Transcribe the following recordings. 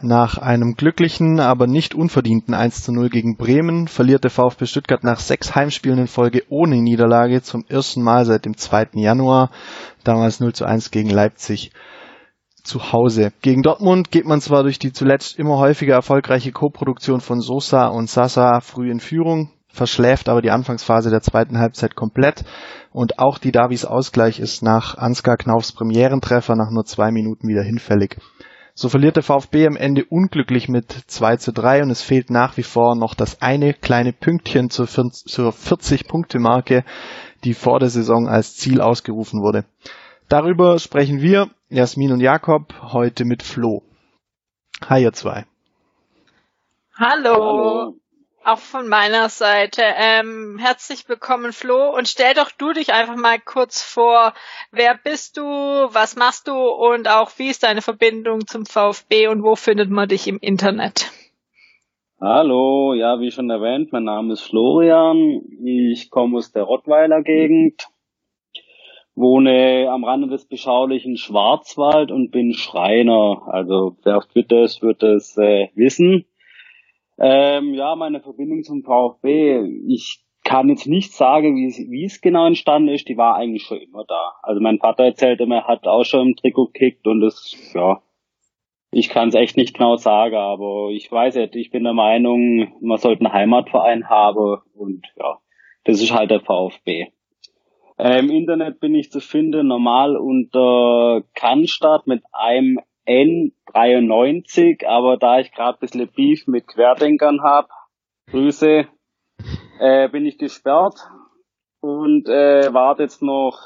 Nach einem glücklichen, aber nicht unverdienten 1 zu 0 gegen Bremen verliert der VfB Stuttgart nach sechs Heimspielen in Folge ohne Niederlage zum ersten Mal seit dem 2. Januar, damals 0 zu 1 gegen Leipzig zu Hause. Gegen Dortmund geht man zwar durch die zuletzt immer häufiger erfolgreiche Co-Produktion von Sosa und Sasa früh in Führung, verschläft aber die Anfangsphase der zweiten Halbzeit komplett und auch die Davis Ausgleich ist nach Ansgar Knaufs Premierentreffer nach nur zwei Minuten wieder hinfällig. So verliert der VfB am Ende unglücklich mit 2 zu 3 und es fehlt nach wie vor noch das eine kleine Pünktchen zur 40-Punkte-Marke, die vor der Saison als Ziel ausgerufen wurde. Darüber sprechen wir, Jasmin und Jakob, heute mit Flo. Hi ihr zwei. Hallo. Hallo. Auch von meiner Seite. Ähm, herzlich willkommen, Flo. Und stell doch du dich einfach mal kurz vor. Wer bist du? Was machst du? Und auch wie ist deine Verbindung zum VfB und wo findet man dich im Internet? Hallo, ja, wie schon erwähnt, mein Name ist Florian. Ich komme aus der Rottweiler Gegend, wohne am Rande des beschaulichen Schwarzwald und bin Schreiner. Also wer Twitter ist, wird es äh, wissen. Ähm, ja, meine Verbindung zum VfB. Ich kann jetzt nicht sagen, wie es, wie es genau entstanden ist. Die war eigentlich schon immer da. Also mein Vater erzählt immer, er hat auch schon im Trikot gekickt und das, ja, ich kann es echt nicht genau sagen, aber ich weiß nicht, ich bin der Meinung, man sollte einen Heimatverein haben und ja, das ist halt der VfB. Äh, Im Internet bin ich zu finden, normal unter Cannstatt mit einem N93, aber da ich gerade ein bisschen Beef mit Querdenkern hab, Grüße, äh, bin ich gesperrt und äh, warte jetzt noch,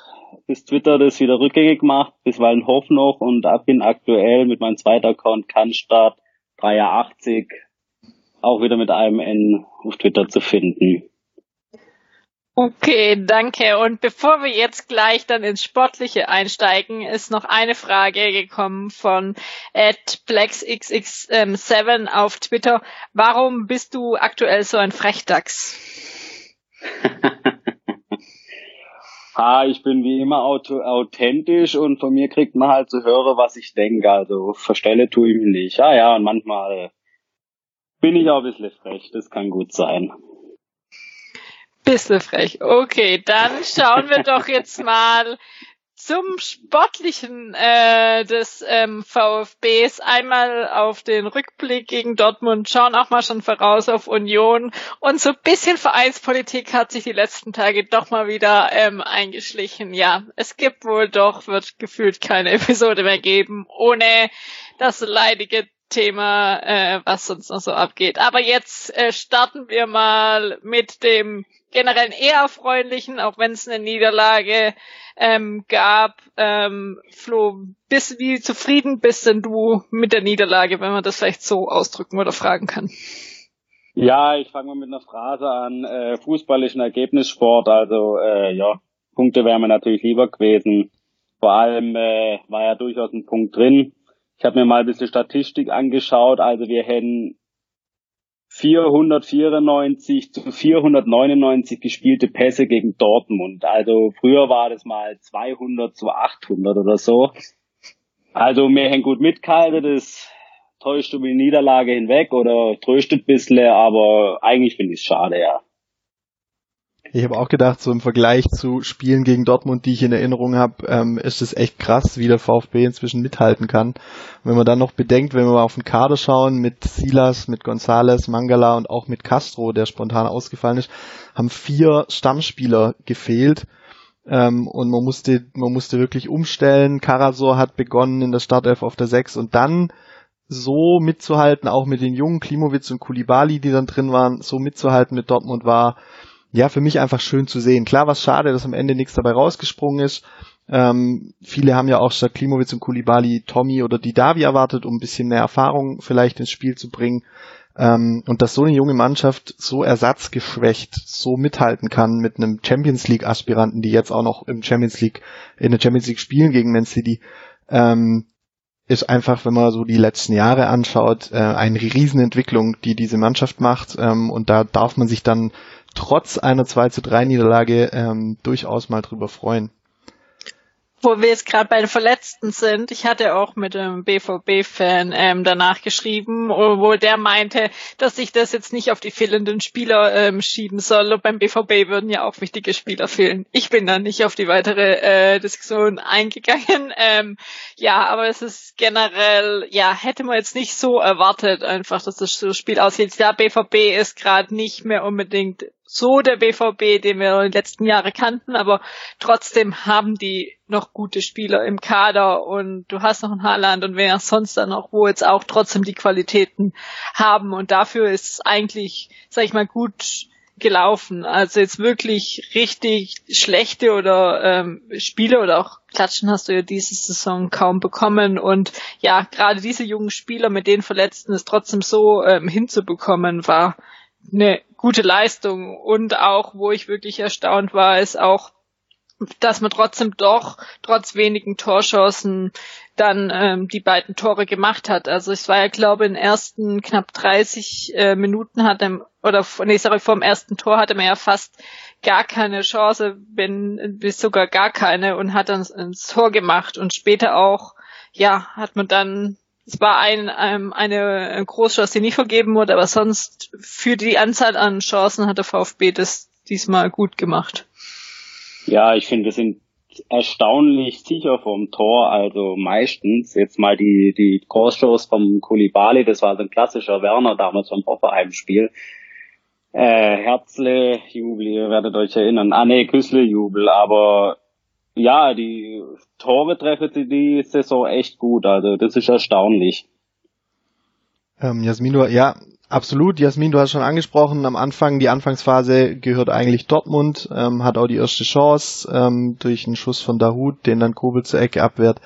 bis Twitter das wieder rückgängig macht, bis Wallenhof noch und bin aktuell mit meinem zweiten Account Cannstatt 83 auch wieder mit einem N auf Twitter zu finden. Okay, danke. Und bevor wir jetzt gleich dann ins Sportliche einsteigen, ist noch eine Frage gekommen von BlacksXX7 auf Twitter. Warum bist du aktuell so ein Frechdachs? ah, ich bin wie immer authentisch und von mir kriegt man halt zu hören, was ich denke. Also verstelle tue ich mich nicht. Ja, ja, und manchmal bin ich auch ein bisschen frech. Das kann gut sein. Bisschen frech. Okay, dann schauen wir doch jetzt mal zum Sportlichen äh, des ähm, VfBs. Einmal auf den Rückblick gegen Dortmund, schauen auch mal schon voraus auf Union. Und so ein bisschen Vereinspolitik hat sich die letzten Tage doch mal wieder ähm, eingeschlichen. Ja, es gibt wohl doch, wird gefühlt keine Episode mehr geben, ohne das leidige Thema, äh, was sonst noch so abgeht. Aber jetzt äh, starten wir mal mit dem generell eher erfreulichen, auch wenn es eine Niederlage ähm, gab. Ähm, Flo, bist, wie zufrieden bist denn du mit der Niederlage, wenn man das vielleicht so ausdrücken oder fragen kann? Ja, ich fange mal mit einer Phrase an. Äh, Fußball ist ein Ergebnissport, also äh, ja, Punkte wären mir natürlich lieber gewesen. Vor allem äh, war ja durchaus ein Punkt drin. Ich habe mir mal ein bisschen Statistik angeschaut, also wir hätten 494 zu 499 gespielte Pässe gegen Dortmund. Also früher war das mal 200 zu 800 oder so. Also wir hängen gut mitgehalten, das täuscht über die Niederlage hinweg oder tröstet ein bisschen, aber eigentlich finde ich es schade, ja. Ich habe auch gedacht, so im Vergleich zu Spielen gegen Dortmund, die ich in Erinnerung habe, ähm, ist es echt krass, wie der VfB inzwischen mithalten kann. Und wenn man dann noch bedenkt, wenn wir auf den Kader schauen, mit Silas, mit Gonzales, Mangala und auch mit Castro, der spontan ausgefallen ist, haben vier Stammspieler gefehlt. Ähm, und man musste, man musste wirklich umstellen. Karasor hat begonnen in der Startelf auf der 6 und dann so mitzuhalten, auch mit den jungen Klimowitz und Kulibali, die dann drin waren, so mitzuhalten mit Dortmund war ja, für mich einfach schön zu sehen. Klar, was schade, dass am Ende nichts dabei rausgesprungen ist. Ähm, viele haben ja auch statt Klimowitz und Kulibali Tommy oder Didavi erwartet, um ein bisschen mehr Erfahrung vielleicht ins Spiel zu bringen. Ähm, und dass so eine junge Mannschaft so ersatzgeschwächt so mithalten kann mit einem Champions League Aspiranten, die jetzt auch noch im Champions League, in der Champions League spielen gegen Man City, ähm, ist einfach, wenn man so die letzten Jahre anschaut, äh, eine Riesenentwicklung, die diese Mannschaft macht. Ähm, und da darf man sich dann trotz einer 2 zu 3 Niederlage ähm, durchaus mal drüber freuen wo wir jetzt gerade bei den Verletzten sind, ich hatte auch mit einem BVB-Fan ähm, danach geschrieben, wo der meinte, dass ich das jetzt nicht auf die fehlenden Spieler ähm, schieben soll. Und beim BVB würden ja auch wichtige Spieler fehlen. Ich bin da nicht auf die weitere äh, Diskussion eingegangen. Ähm, ja, aber es ist generell, ja, hätte man jetzt nicht so erwartet, einfach, dass das so Spiel aussieht. Ja, BVB ist gerade nicht mehr unbedingt so der BVB, den wir in den letzten Jahren kannten, aber trotzdem haben die noch gute Spieler im Kader und du hast noch ein Haaland und wer sonst dann noch, wo jetzt auch trotzdem die Qualitäten haben und dafür ist es eigentlich, sag ich mal, gut gelaufen. Also jetzt wirklich richtig schlechte oder ähm, Spiele oder auch Klatschen hast du ja diese Saison kaum bekommen und ja, gerade diese jungen Spieler mit den Verletzten es trotzdem so ähm, hinzubekommen, war eine gute Leistung und auch, wo ich wirklich erstaunt war, ist auch, dass man trotzdem doch trotz wenigen Torchancen dann ähm, die beiden Tore gemacht hat. Also es war ja, glaube in den ersten knapp 30 äh, Minuten hat er, oder nee, sorry, vor dem ersten Tor hatte man ja fast gar keine Chance, wenn bis sogar gar keine und hat dann ins Tor gemacht und später auch, ja, hat man dann es war ein, ähm, eine Großchance, die nicht vergeben wurde, aber sonst für die Anzahl an Chancen hat der VfB das diesmal gut gemacht. Ja, ich finde, wir sind erstaunlich sicher vom Tor, also meistens jetzt mal die, die Großschuss vom Kulibali, das war so ein klassischer Werner damals vom Hoffenheim-Spiel. Äh, Herzle, Jubel, ihr werdet euch erinnern. Ah nee, Küssle, Jubel, aber ja, die Tore treffen sie die Saison echt gut. Also das ist erstaunlich. Ähm, Jasmin, du, ja, absolut. Jasmin, du hast schon angesprochen, am Anfang, die Anfangsphase gehört eigentlich Dortmund, ähm, hat auch die erste Chance ähm, durch einen Schuss von Dahut, den dann Kobel zur Ecke abwehrt.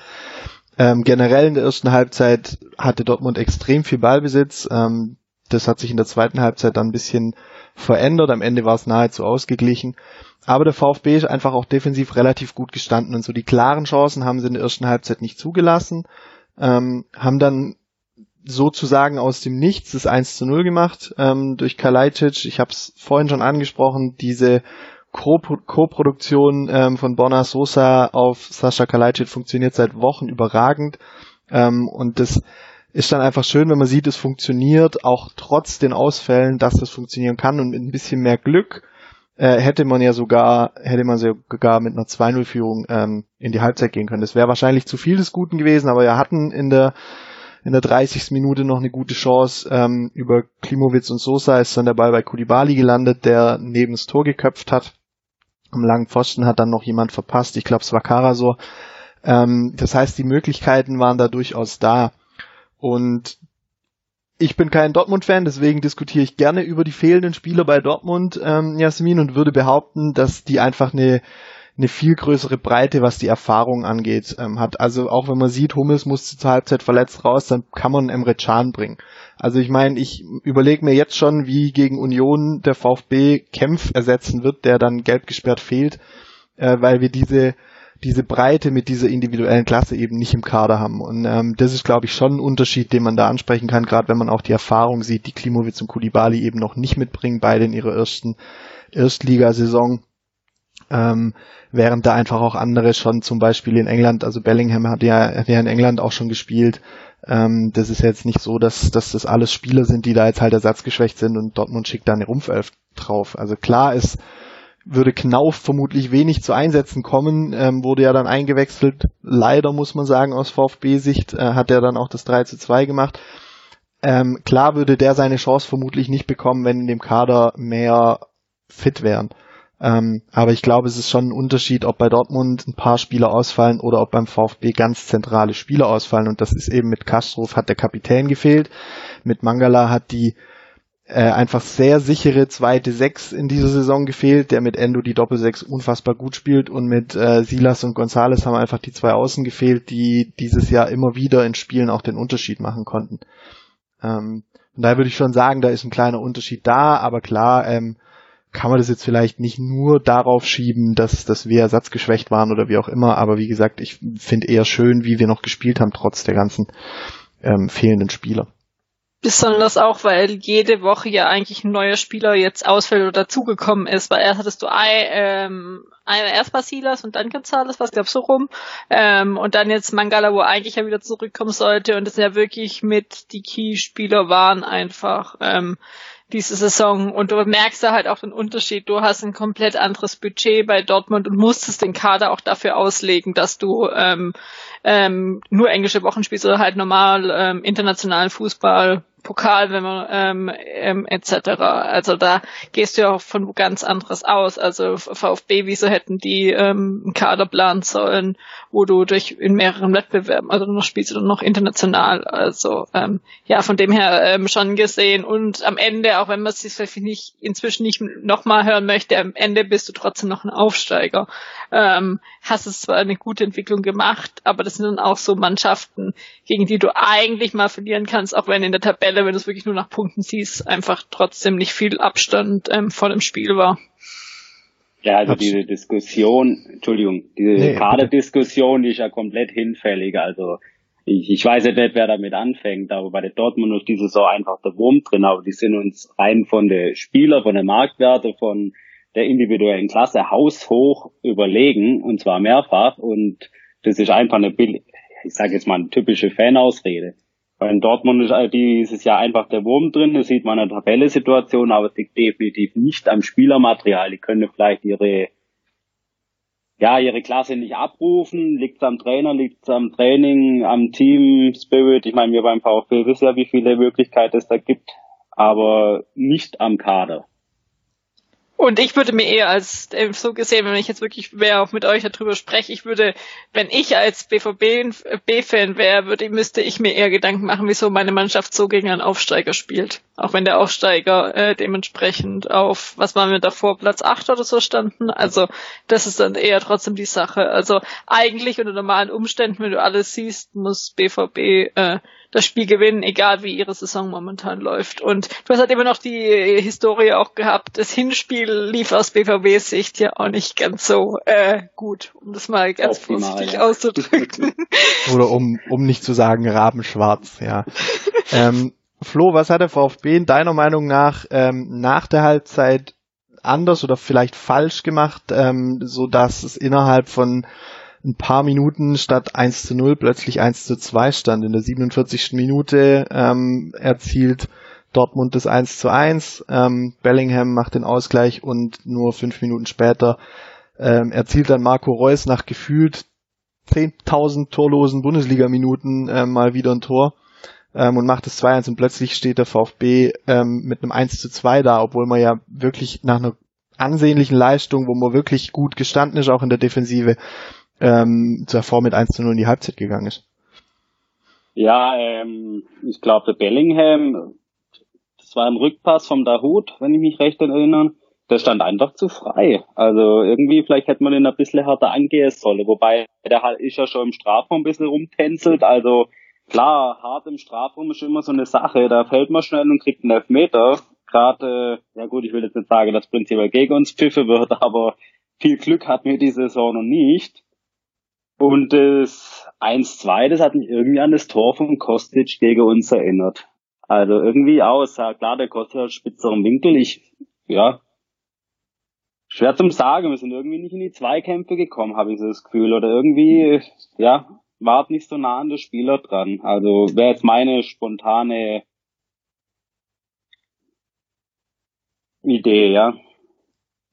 Ähm, generell in der ersten Halbzeit hatte Dortmund extrem viel Ballbesitz. Ähm, das hat sich in der zweiten Halbzeit dann ein bisschen verändert. Am Ende war es nahezu ausgeglichen. Aber der VfB ist einfach auch defensiv relativ gut gestanden und so die klaren Chancen haben sie in der ersten Halbzeit nicht zugelassen, ähm, haben dann sozusagen aus dem Nichts das 1 zu 0 gemacht ähm, durch Kalajdzic. Ich habe es vorhin schon angesprochen, diese Co-Produktion ähm, von Borna Sosa auf Sascha Kalajdzic funktioniert seit Wochen überragend ähm, und das ist dann einfach schön, wenn man sieht, es funktioniert, auch trotz den Ausfällen, dass das funktionieren kann und mit ein bisschen mehr Glück äh, hätte man ja sogar, hätte man sogar mit einer 2-0-Führung ähm, in die Halbzeit gehen können. Das wäre wahrscheinlich zu viel des Guten gewesen, aber wir hatten in der in der 30. Minute noch eine gute Chance. Ähm, über Klimowitz und Sosa ist dann der Ball bei Kulibali gelandet, der neben das Tor geköpft hat. Am langen Pfosten hat dann noch jemand verpasst. Ich glaube, es war Karasor. Ähm, das heißt, die Möglichkeiten waren da durchaus da. Und ich bin kein Dortmund-Fan, deswegen diskutiere ich gerne über die fehlenden Spieler bei Dortmund, ähm, Jasmin, und würde behaupten, dass die einfach eine, eine viel größere Breite, was die Erfahrung angeht, ähm, hat. Also auch wenn man sieht, Hummels muss zur Halbzeit verletzt raus, dann kann man Emre Can bringen. Also ich meine, ich überlege mir jetzt schon, wie gegen Union der VfB Kempf ersetzen wird, der dann gelb gesperrt fehlt, äh, weil wir diese diese Breite mit dieser individuellen Klasse eben nicht im Kader haben. Und ähm, das ist, glaube ich, schon ein Unterschied, den man da ansprechen kann, gerade wenn man auch die Erfahrung sieht, die Klimowitz und Kulibali eben noch nicht mitbringen, beide in ihrer ersten Erstligasaison. Ähm, während da einfach auch andere schon zum Beispiel in England, also Bellingham hat ja, hat ja in England auch schon gespielt. Ähm, das ist jetzt nicht so, dass, dass das alles Spieler sind, die da jetzt halt ersatzgeschwächt sind und Dortmund schickt da eine Rumpfelf drauf. Also klar ist, würde Knauf vermutlich wenig zu Einsätzen kommen, ähm, wurde ja dann eingewechselt. Leider muss man sagen, aus VfB-Sicht äh, hat er dann auch das 3 zu 2 gemacht. Ähm, klar würde der seine Chance vermutlich nicht bekommen, wenn in dem Kader mehr fit wären. Ähm, aber ich glaube, es ist schon ein Unterschied, ob bei Dortmund ein paar Spieler ausfallen oder ob beim VfB ganz zentrale Spieler ausfallen. Und das ist eben mit Kastrov hat der Kapitän gefehlt. Mit Mangala hat die äh, einfach sehr sichere zweite Sechs in dieser Saison gefehlt, der mit Endo die Doppelsechs unfassbar gut spielt und mit äh, Silas und Gonzales haben einfach die zwei Außen gefehlt, die dieses Jahr immer wieder in Spielen auch den Unterschied machen konnten. Ähm, und daher würde ich schon sagen, da ist ein kleiner Unterschied da, aber klar, ähm, kann man das jetzt vielleicht nicht nur darauf schieben, dass, dass wir ersatzgeschwächt waren oder wie auch immer, aber wie gesagt, ich finde eher schön, wie wir noch gespielt haben, trotz der ganzen ähm, fehlenden Spieler. Besonders auch, weil jede Woche ja eigentlich ein neuer Spieler jetzt ausfällt oder dazugekommen ist, weil erst hattest du ein, ähm, erst Basilas und dann Gonzales, was gab's so rum, ähm, und dann jetzt Mangala, wo eigentlich ja wieder zurückkommen sollte. Und es ja wirklich mit die Key-Spieler waren einfach, ähm, diese Saison. Und du merkst da halt auch den Unterschied. Du hast ein komplett anderes Budget bei Dortmund und musstest den Kader auch dafür auslegen, dass du ähm, ähm, nur englische Wochen spielst oder halt normal ähm, internationalen Fußball Pokal, wenn man ähm, ähm, etc. Also da gehst du ja auch von ganz anderes aus. Also VfB, wieso hätten die ähm, einen Kader planen sollen, wo du durch in mehreren Wettbewerben, also noch spielst du noch international. Also ähm, ja, von dem her ähm, schon gesehen. Und am Ende, auch wenn man es sich vielleicht nicht inzwischen nicht nochmal hören möchte, am Ende bist du trotzdem noch ein Aufsteiger. Ähm, hast es zwar eine gute Entwicklung gemacht, aber das sind dann auch so Mannschaften, gegen die du eigentlich mal verlieren kannst, auch wenn in der Tabelle Fälle, wenn du es wirklich nur nach Punkten siehst, einfach trotzdem nicht viel Abstand ähm, vor dem Spiel war. Ja, also diese Diskussion, Entschuldigung, diese nee, Kaderdiskussion, die ist ja komplett hinfällig. Also ich, ich weiß ja nicht, wer damit anfängt, aber bei der Dortmund ist diese Saison einfach der Wurm drin, aber die sind uns rein von der Spieler, von der Marktwerte, von der individuellen Klasse haushoch überlegen und zwar mehrfach und das ist einfach eine, ich sage jetzt mal eine typische Fanausrede. In Dortmund ist dieses Jahr einfach der Wurm drin, das sieht man in der Tabelle-Situation, aber es liegt definitiv nicht am Spielermaterial. Die können vielleicht ihre, ja, ihre Klasse nicht abrufen, liegt es am Trainer, liegt es am Training, am Team Spirit. Ich meine, wir beim VfB wissen ja, wie viele Möglichkeiten es da gibt, aber nicht am Kader. Und ich würde mir eher als äh, so gesehen, wenn ich jetzt wirklich mehr auch mit euch darüber spreche, ich würde, wenn ich als BVB-Fan wäre, würde, müsste ich mir eher Gedanken machen, wieso meine Mannschaft so gegen einen Aufsteiger spielt. Auch wenn der Aufsteiger äh, dementsprechend auf, was waren wir davor, Platz 8 oder so standen. Also das ist dann eher trotzdem die Sache. Also eigentlich unter normalen Umständen, wenn du alles siehst, muss BVB äh, das Spiel gewinnen, egal wie ihre Saison momentan läuft. Und du hast halt immer noch die Historie auch gehabt. Das Hinspiel lief aus BVBs Sicht ja auch nicht ganz so äh, gut, um das mal ganz Optimal, vorsichtig ja. auszudrücken. Oder um, um nicht zu sagen rabenschwarz, ja. ähm, Flo, was hat der VfB in deiner Meinung nach ähm, nach der Halbzeit anders oder vielleicht falsch gemacht, ähm, so dass es innerhalb von ein paar Minuten statt 1 zu 0 plötzlich 1 zu 2 stand. In der 47. Minute ähm, erzielt Dortmund das 1 zu 1. Ähm, Bellingham macht den Ausgleich und nur fünf Minuten später ähm, erzielt dann Marco Reus nach gefühlt 10.000 torlosen Bundesliga-Minuten äh, mal wieder ein Tor ähm, und macht es 2-1 und plötzlich steht der VfB ähm, mit einem 1 zu 2 da, obwohl man ja wirklich nach einer ansehnlichen Leistung, wo man wirklich gut gestanden ist, auch in der Defensive, ähm, zuvor mit 1 zu 0 in die Halbzeit gegangen ist. Ja, ähm, ich glaube, der Bellingham, das war ein Rückpass vom Dahut, wenn ich mich recht erinnere, der stand einfach zu frei. Also irgendwie, vielleicht hätte man ihn ein bisschen härter angehen sollen, wobei der halt ist ja schon im Strafraum ein bisschen rumtänzelt, also klar, hart im Strafraum ist immer so eine Sache, da fällt man schnell und kriegt einen Elfmeter. Gerade, äh, ja gut, ich will jetzt nicht sagen, dass prinzipiell gegen uns pfiffe wird, aber viel Glück hatten wir diese Saison noch nicht. Und das 1-2, das hat mich irgendwie an das Tor von Kostic gegen uns erinnert. Also irgendwie aus, klar, der Kostic hat spitzeren Winkel. Ich, ja, schwer zum sagen, wir sind irgendwie nicht in die Zweikämpfe gekommen, habe ich so das Gefühl. Oder irgendwie, ja, war nicht so nah an der Spieler dran. Also wäre jetzt meine spontane Idee, ja.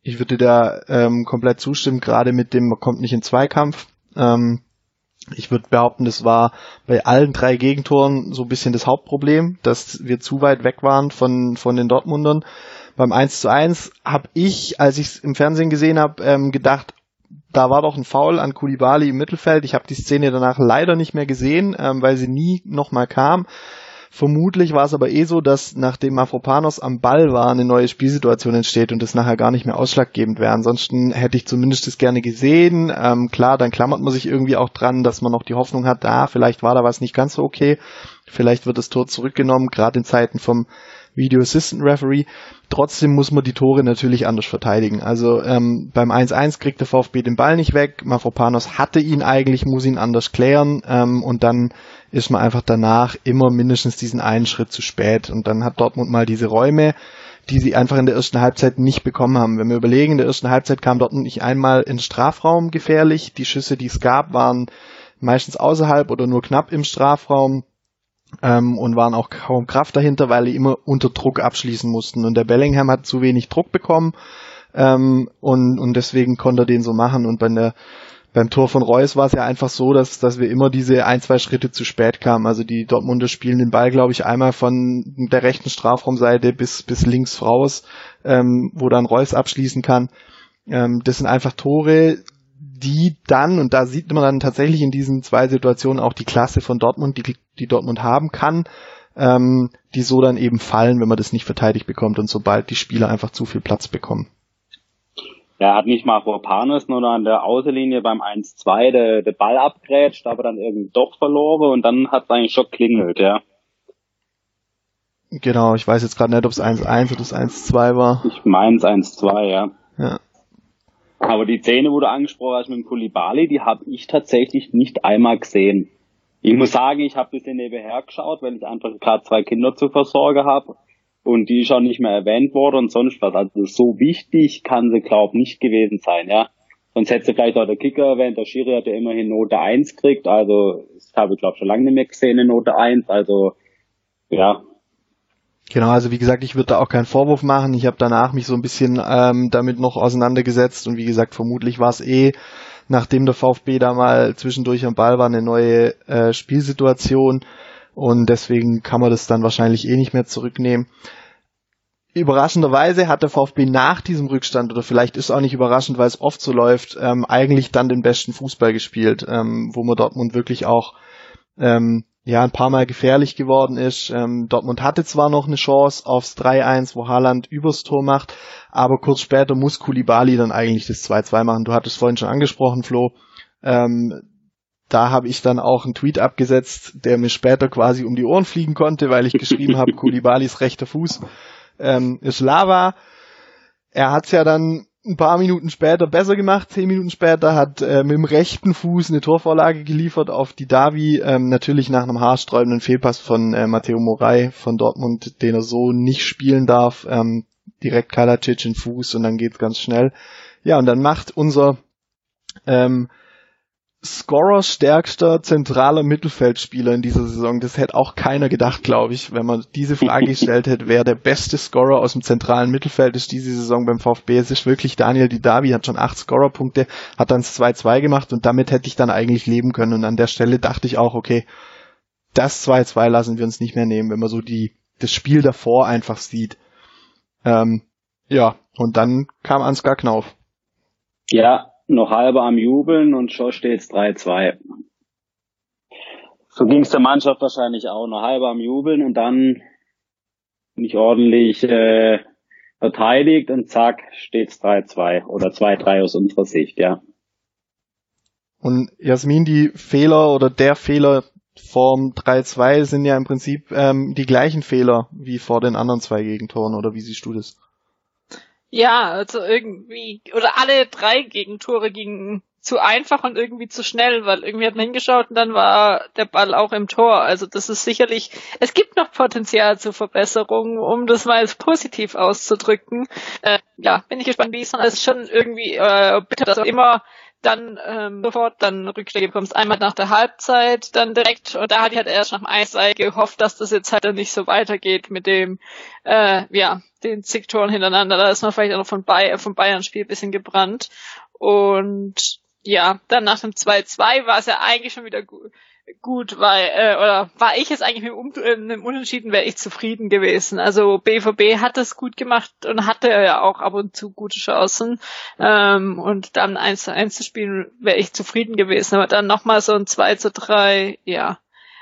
Ich würde da ähm, komplett zustimmen, gerade mit dem, man kommt nicht in Zweikampf. Ähm, ich würde behaupten, das war bei allen drei Gegentoren so ein bisschen das Hauptproblem, dass wir zu weit weg waren von, von den Dortmundern. Beim 1 zu 1 habe ich, als ich es im Fernsehen gesehen habe, ähm, gedacht, da war doch ein Foul an Kulibali im Mittelfeld. Ich habe die Szene danach leider nicht mehr gesehen, ähm, weil sie nie nochmal kam. Vermutlich war es aber eh so, dass nachdem Mafropanos am Ball war, eine neue Spielsituation entsteht und das nachher gar nicht mehr ausschlaggebend wäre. Ansonsten hätte ich zumindest das gerne gesehen. Ähm, klar, dann klammert man sich irgendwie auch dran, dass man noch die Hoffnung hat, da, ah, vielleicht war da was nicht ganz so okay. Vielleicht wird das Tor zurückgenommen, gerade in Zeiten vom Video Assistant Referee. Trotzdem muss man die Tore natürlich anders verteidigen. Also ähm, beim 1-1 kriegt der VfB den Ball nicht weg. Mafropanos hatte ihn eigentlich, muss ihn anders klären ähm, und dann ist man einfach danach immer mindestens diesen einen Schritt zu spät. Und dann hat Dortmund mal diese Räume, die sie einfach in der ersten Halbzeit nicht bekommen haben. Wenn wir überlegen, in der ersten Halbzeit kam Dortmund nicht einmal ins Strafraum gefährlich. Die Schüsse, die es gab, waren meistens außerhalb oder nur knapp im Strafraum ähm, und waren auch kaum Kraft dahinter, weil die immer unter Druck abschließen mussten. Und der Bellingham hat zu wenig Druck bekommen ähm, und, und deswegen konnte er den so machen. Und bei der beim Tor von Reus war es ja einfach so, dass, dass wir immer diese ein, zwei Schritte zu spät kamen. Also die Dortmunder spielen den Ball, glaube ich, einmal von der rechten Strafraumseite bis, bis links raus, ähm, wo dann Reus abschließen kann. Ähm, das sind einfach Tore, die dann, und da sieht man dann tatsächlich in diesen zwei Situationen auch die Klasse von Dortmund, die, die Dortmund haben kann, ähm, die so dann eben fallen, wenn man das nicht verteidigt bekommt und sobald die Spieler einfach zu viel Platz bekommen. Er hat nicht mal vor Panis nur an der Außenlinie beim 1-2 der, der Ball abgrätscht, aber dann irgendwie doch verloren und dann hat es eigentlich schon klingelt, ja. Genau, ich weiß jetzt gerade nicht, ob es 1-1 oder das 1-2 war. Ich meine es 1-2, ja. Ja. Aber die Szene, wo du angesprochen hast mit dem Kulibali, die habe ich tatsächlich nicht einmal gesehen. Ich muss sagen, ich habe ein bisschen nebenher geschaut, weil ich einfach gerade zwei Kinder zu versorgen habe und die ist auch nicht mehr erwähnt worden und sonst was. Also so wichtig kann sie, glaub nicht gewesen sein, ja. Sonst hätte sie vielleicht auch der Kicker erwähnt, der Schiri hat ja immerhin Note 1 gekriegt, also ich habe, glaube schon lange nicht mehr gesehen, eine Note 1, also ja. Genau, also wie gesagt, ich würde da auch keinen Vorwurf machen. Ich habe danach mich so ein bisschen ähm, damit noch auseinandergesetzt und wie gesagt, vermutlich war es eh, nachdem der VfB da mal zwischendurch am Ball war, eine neue äh, Spielsituation und deswegen kann man das dann wahrscheinlich eh nicht mehr zurücknehmen. Überraschenderweise hat der VfB nach diesem Rückstand, oder vielleicht ist auch nicht überraschend, weil es oft so läuft, ähm, eigentlich dann den besten Fußball gespielt, ähm, wo man Dortmund wirklich auch ähm, ja ein paar Mal gefährlich geworden ist. Ähm, Dortmund hatte zwar noch eine Chance aufs 3-1, wo Haaland übers Tor macht, aber kurz später muss Kulibali dann eigentlich das 2-2 machen. Du hattest vorhin schon angesprochen, Flo. Ähm, da habe ich dann auch einen Tweet abgesetzt, der mir später quasi um die Ohren fliegen konnte, weil ich geschrieben habe, Kulibalis rechter Fuß ähm, ist Lava. Er hat's ja dann ein paar Minuten später besser gemacht. Zehn Minuten später hat äh, mit dem rechten Fuß eine Torvorlage geliefert auf die Davi. Ähm, natürlich nach einem haarsträubenden Fehlpass von äh, Matteo Morai von Dortmund, den er so nicht spielen darf. Ähm, direkt Kalacic in Fuß und dann geht's ganz schnell. Ja, und dann macht unser ähm, Scorer stärkster zentraler Mittelfeldspieler in dieser Saison. Das hätte auch keiner gedacht, glaube ich, wenn man diese Frage gestellt hätte, wer der beste Scorer aus dem zentralen Mittelfeld ist diese Saison beim VfB. Es ist wirklich Daniel Didavi, hat schon acht Scorerpunkte, hat dann 2-2 gemacht und damit hätte ich dann eigentlich leben können. Und an der Stelle dachte ich auch, okay, das 2-2 lassen wir uns nicht mehr nehmen, wenn man so die, das Spiel davor einfach sieht. Ähm, ja, und dann kam Ansgar Knauf. Ja, noch halber am Jubeln und schon steht's 3-2. So ging's der Mannschaft wahrscheinlich auch. Noch halber am Jubeln und dann nicht ordentlich äh, verteidigt und zack, steht's 3-2 oder 2-3 aus unserer Sicht, ja. Und Jasmin, die Fehler oder der Fehler vorm 3-2 sind ja im Prinzip ähm, die gleichen Fehler wie vor den anderen zwei Gegentoren, oder wie siehst du das? Ja, also irgendwie, oder alle drei Gegentore gingen zu einfach und irgendwie zu schnell, weil irgendwie hat man hingeschaut und dann war der Ball auch im Tor. Also das ist sicherlich, es gibt noch Potenzial zur Verbesserung, um das mal als positiv auszudrücken. Äh, ja, bin ich gespannt, wie es dann ist schon irgendwie äh, bitte, dass auch immer dann ähm, sofort dann Rückschläge bekommst. Einmal nach der Halbzeit, dann direkt, und da hatte ich halt erst nach dem Eisei gehofft, dass das jetzt halt dann nicht so weitergeht mit dem, äh, ja, den zig Toren hintereinander. Da ist man vielleicht auch noch von, Bay vom Bayern-Spiel bisschen gebrannt. Und ja, dann nach dem 2-2 war es ja eigentlich schon wieder gut gut, weil, äh, oder war ich jetzt eigentlich mit um äh, mit dem Unentschieden, wäre ich zufrieden gewesen. Also BVB hat das gut gemacht und hatte ja auch ab und zu gute Chancen. Ähm, und dann eins zu eins zu spielen, wäre ich zufrieden gewesen. Aber dann nochmal so ein 2 zu 3, ja,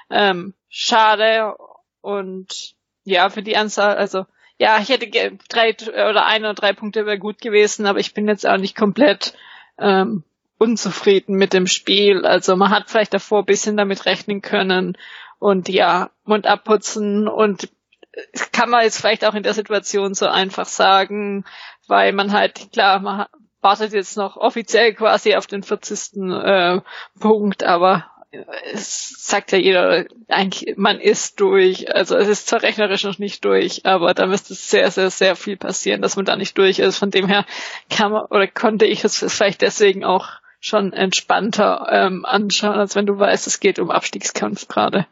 ähm, schade. Und ja, für die Anzahl, also ja, ich hätte drei oder ein oder drei Punkte wäre gut gewesen, aber ich bin jetzt auch nicht komplett ähm, unzufrieden mit dem Spiel. Also man hat vielleicht davor ein bisschen damit rechnen können und ja, Mund abputzen und kann man jetzt vielleicht auch in der Situation so einfach sagen, weil man halt, klar, man wartet jetzt noch offiziell quasi auf den 40. Äh, Punkt, aber es sagt ja jeder, eigentlich, man ist durch. Also es ist zwar rechnerisch noch nicht durch, aber da müsste sehr, sehr, sehr viel passieren, dass man da nicht durch ist. Von dem her kann man oder konnte ich es vielleicht deswegen auch schon entspannter ähm, anschauen, als wenn du weißt, es geht um Abstiegskampf gerade.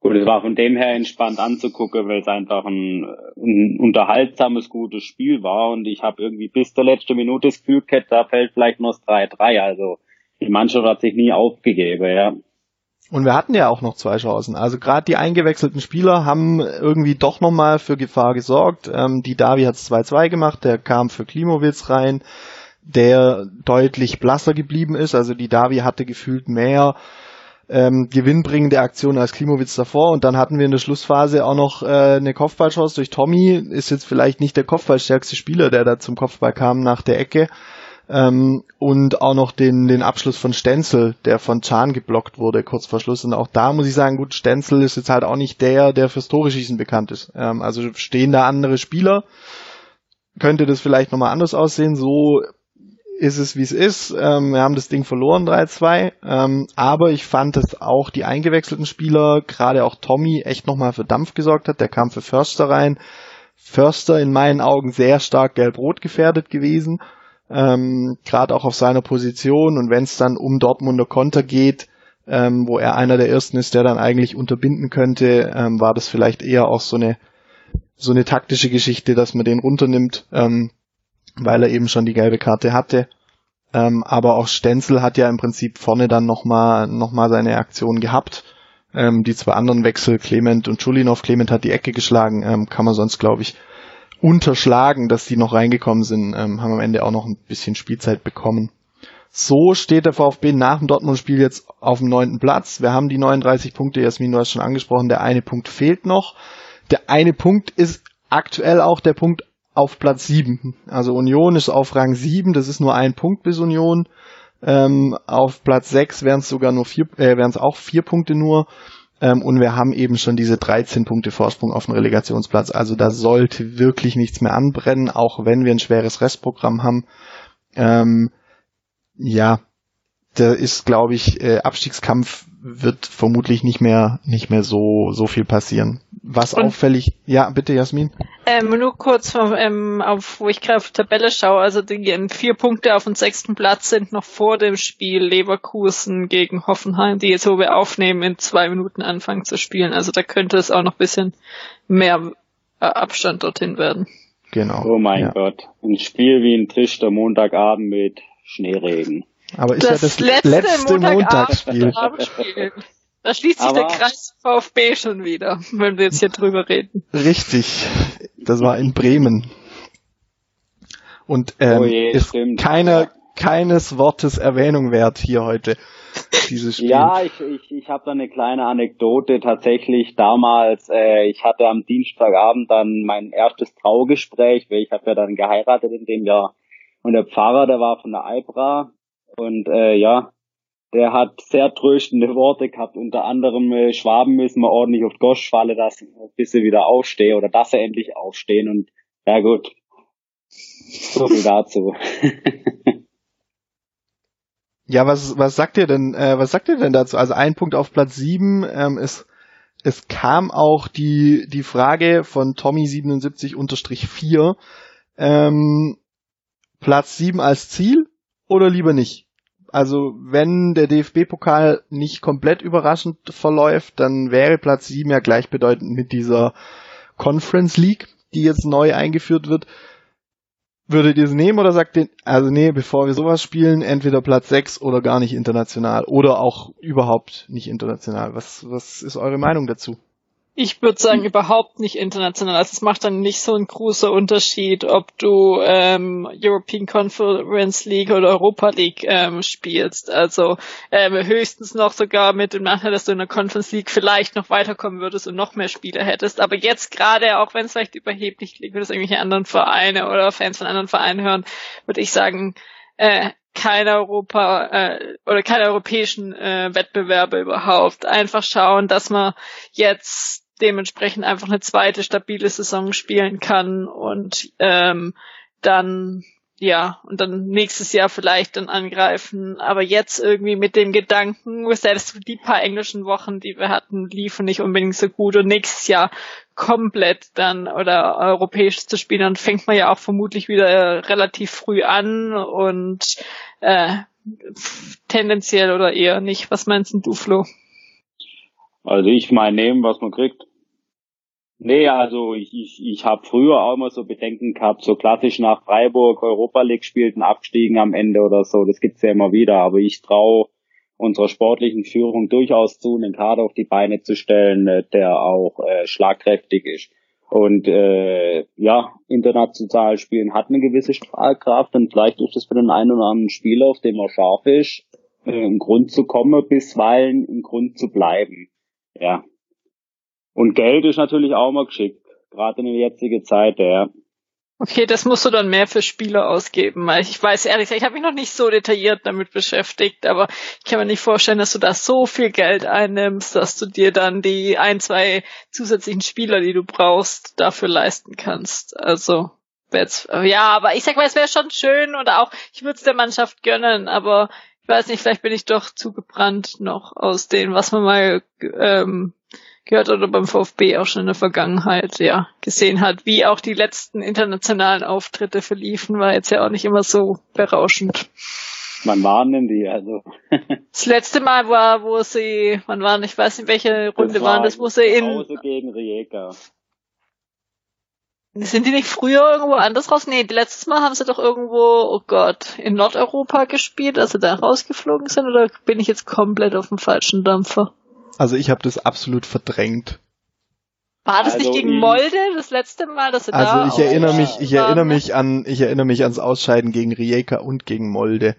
Gut, es war von dem her entspannt anzugucken, weil es einfach ein, ein unterhaltsames, gutes Spiel war und ich habe irgendwie bis zur letzten Minute das Gefühl gehabt, da fällt vielleicht noch das 3-3. Also die Mannschaft hat sich nie aufgegeben, ja. Und wir hatten ja auch noch zwei Chancen. Also gerade die eingewechselten Spieler haben irgendwie doch nochmal für Gefahr gesorgt. Ähm, die Davi hat es 2-2 gemacht, der kam für Klimowitz rein, der deutlich blasser geblieben ist. Also die Davi hatte gefühlt mehr ähm, gewinnbringende Aktion als Klimowitz davor. Und dann hatten wir in der Schlussphase auch noch äh, eine Kopfballchance durch Tommy. Ist jetzt vielleicht nicht der kopfballstärkste Spieler, der da zum Kopfball kam nach der Ecke. Ähm, und auch noch den, den Abschluss von Stenzel, der von Chan geblockt wurde, kurz vor Schluss. Und auch da muss ich sagen, gut, Stenzel ist jetzt halt auch nicht der, der fürs Tore schießen bekannt ist. Ähm, also stehen da andere Spieler. Könnte das vielleicht nochmal anders aussehen. So ist es, wie es ist. Ähm, wir haben das Ding verloren, 3-2. Ähm, aber ich fand, dass auch die eingewechselten Spieler, gerade auch Tommy, echt nochmal für Dampf gesorgt hat. Der kam für Förster rein. Förster in meinen Augen sehr stark gelb-rot gefährdet gewesen ähm, gerade auch auf seiner Position und wenn es dann um Dortmunder Konter geht, ähm, wo er einer der ersten ist, der dann eigentlich unterbinden könnte, ähm, war das vielleicht eher auch so eine so eine taktische Geschichte, dass man den runternimmt, ähm, weil er eben schon die gelbe Karte hatte. Ähm, aber auch Stenzel hat ja im Prinzip vorne dann nochmal noch mal seine Aktion gehabt. Ähm, die zwei anderen Wechsel, Clement und Chulinov, Clement hat die Ecke geschlagen, ähm, kann man sonst, glaube ich, unterschlagen, dass die noch reingekommen sind, ähm, haben am Ende auch noch ein bisschen Spielzeit bekommen. So steht der VfB nach dem Dortmund-Spiel jetzt auf dem neunten Platz. Wir haben die 39 Punkte, Jasmin, du hast schon angesprochen, der eine Punkt fehlt noch. Der eine Punkt ist aktuell auch der Punkt auf Platz sieben. Also Union ist auf Rang sieben, das ist nur ein Punkt bis Union. Ähm, auf Platz sechs wären es sogar nur vier, äh, wären es auch vier Punkte nur. Ähm, und wir haben eben schon diese 13 Punkte Vorsprung auf den Relegationsplatz. Also da sollte wirklich nichts mehr anbrennen, auch wenn wir ein schweres Restprogramm haben. Ähm, ja, da ist, glaube ich, äh, Abstiegskampf wird vermutlich nicht mehr nicht mehr so so viel passieren. Was Und, auffällig, ja, bitte Jasmin. Ähm, nur kurz, ähm, auf, wo ich gerade auf die Tabelle schaue, also die vier Punkte auf dem sechsten Platz sind noch vor dem Spiel Leverkusen gegen Hoffenheim, die jetzt, wo wir aufnehmen, in zwei Minuten anfangen zu spielen. Also da könnte es auch noch ein bisschen mehr äh, Abstand dorthin werden. Genau. Oh mein ja. Gott. Ein Spiel wie ein Tisch der Montagabend mit Schneeregen. Aber ist das ja das letzte, letzte Montagsspiel. Da schließt sich Aber der Kreis VfB schon wieder, wenn wir jetzt hier drüber reden. Richtig. Das war in Bremen. Und ähm, oh je, ist stimmt. keine, keines Wortes Erwähnung wert hier heute. Dieses Spiel. Ja, ich, ich, ich habe da eine kleine Anekdote. Tatsächlich damals, äh, ich hatte am Dienstagabend dann mein erstes Traugespräch, weil ich habe ja dann geheiratet in dem Jahr. Und der Pfarrer, der war von der Eibra, und äh, ja, der hat sehr tröstende Worte gehabt. Unter anderem äh, Schwaben müssen wir ordentlich auf Gosch fallen lassen, bis sie wieder aufstehen oder dass sie endlich aufstehen. Und ja gut, so viel dazu. ja, was, was sagt ihr denn, äh, was sagt ihr denn dazu? Also ein Punkt auf Platz sieben ähm, ist es kam auch die, die Frage von Tommy77-4, ähm, Platz sieben als Ziel oder lieber nicht? Also wenn der DFB-Pokal nicht komplett überraschend verläuft, dann wäre Platz 7 ja gleichbedeutend mit dieser Conference League, die jetzt neu eingeführt wird. Würdet ihr es nehmen oder sagt ihr, also nee, bevor wir sowas spielen, entweder Platz 6 oder gar nicht international oder auch überhaupt nicht international? Was, was ist eure Meinung dazu? Ich würde sagen, überhaupt nicht international. Also es macht dann nicht so einen großer Unterschied, ob du ähm, European Conference League oder Europa League ähm, spielst. Also ähm, höchstens noch sogar mit dem Nachteil, dass du in der Conference League vielleicht noch weiterkommen würdest und noch mehr Spieler hättest. Aber jetzt gerade, auch wenn es vielleicht überheblich klingt, würde es irgendwelche anderen Vereine oder Fans von anderen Vereinen hören, würde ich sagen, äh, keine Europa äh, oder keine europäischen äh, Wettbewerbe überhaupt. Einfach schauen, dass man jetzt dementsprechend einfach eine zweite stabile Saison spielen kann und ähm, dann ja, und dann nächstes Jahr vielleicht dann angreifen. Aber jetzt irgendwie mit dem Gedanken, selbst die paar englischen Wochen, die wir hatten, liefen nicht unbedingt so gut und nächstes Jahr komplett dann oder europäisch zu spielen, dann fängt man ja auch vermutlich wieder relativ früh an und äh, tendenziell oder eher nicht. Was meinst du, Flo? Also ich meine nehmen, was man kriegt. Nee, also ich, ich, ich habe früher auch immer so Bedenken gehabt, so klassisch nach Freiburg, Europa League spielten, abstiegen am Ende oder so, das gibt's ja immer wieder, aber ich traue unserer sportlichen Führung durchaus zu, einen Kader auf die Beine zu stellen, äh, der auch äh, schlagkräftig ist. Und äh, ja, international spielen hat eine gewisse Strahlkraft und vielleicht ist das für den einen oder anderen Spieler, auf dem er scharf ist, äh, ein Grund zu kommen, bisweilen ein Grund zu bleiben. Ja, und Geld ist natürlich auch mal geschickt, gerade in der jetzigen Zeit, ja. Okay, das musst du dann mehr für Spieler ausgeben. Ich weiß ehrlich gesagt, ich habe mich noch nicht so detailliert damit beschäftigt, aber ich kann mir nicht vorstellen, dass du da so viel Geld einnimmst, dass du dir dann die ein, zwei zusätzlichen Spieler, die du brauchst, dafür leisten kannst. Also jetzt, ja, aber ich sag mal, es wäre schon schön und auch, ich würde es der Mannschaft gönnen, aber ich weiß nicht, vielleicht bin ich doch zugebrannt noch aus dem, was man mal ähm, gehört oder beim VfB auch schon in der Vergangenheit ja gesehen hat, wie auch die letzten internationalen Auftritte verliefen, war jetzt ja auch nicht immer so berauschend. Wann waren denn die? Also das letzte Mal war, wo sie, wann waren, ich weiß nicht, welche Runde das war waren das, wo sie in Hause gegen Rijeka. Sind die nicht früher irgendwo anders raus? Nee, letztes Mal haben sie doch irgendwo, oh Gott, in Nordeuropa gespielt, als sie da rausgeflogen sind, oder bin ich jetzt komplett auf dem falschen Dampfer? Also ich habe das absolut verdrängt. War das also nicht gegen Molde das letzte Mal, dass er also da Also ich erinnere mich, ich erinnere mich an, ich erinnere mich ans Ausscheiden gegen Rijeka und gegen Molde.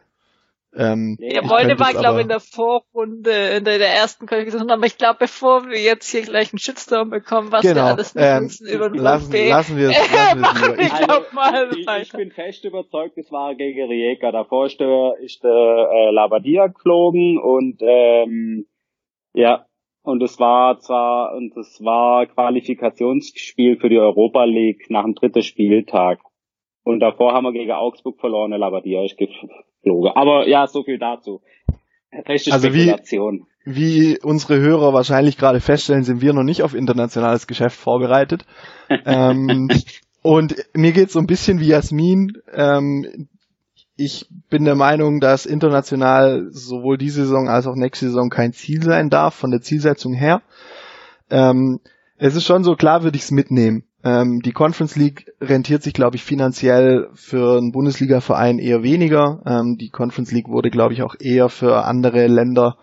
Ähm, ja, Molde war, glaube ich, in der Vorrunde, in der, der ersten Qualifikation, aber ich glaube, bevor wir jetzt hier gleich einen Shitstorm bekommen, was genau. wir alles nicht ähm, wissen über den lassen, lassen wir es, lassen wir es ich, also, mal ich, ich, bin fest überzeugt, es war gegen Rijeka. Davor ist der, ist der äh, Labadia geflogen und ähm, ja, und es war zwar, und es war Qualifikationsspiel für die Europa League nach dem dritten Spieltag. Und davor haben wir gegen Augsburg verloren, der Labadia ist geflogen. Aber ja, so viel dazu. Rechte also Spekulation. Wie, wie unsere Hörer wahrscheinlich gerade feststellen, sind wir noch nicht auf internationales Geschäft vorbereitet. ähm, und mir geht so ein bisschen wie Jasmin. Ähm, ich bin der Meinung, dass international sowohl diese Saison als auch nächste Saison kein Ziel sein darf, von der Zielsetzung her. Ähm, es ist schon so, klar würde ich es mitnehmen. Ähm, die Conference League rentiert sich, glaube ich, finanziell für einen Bundesliga-Verein eher weniger. Ähm, die Conference League wurde, glaube ich, auch eher für andere Länder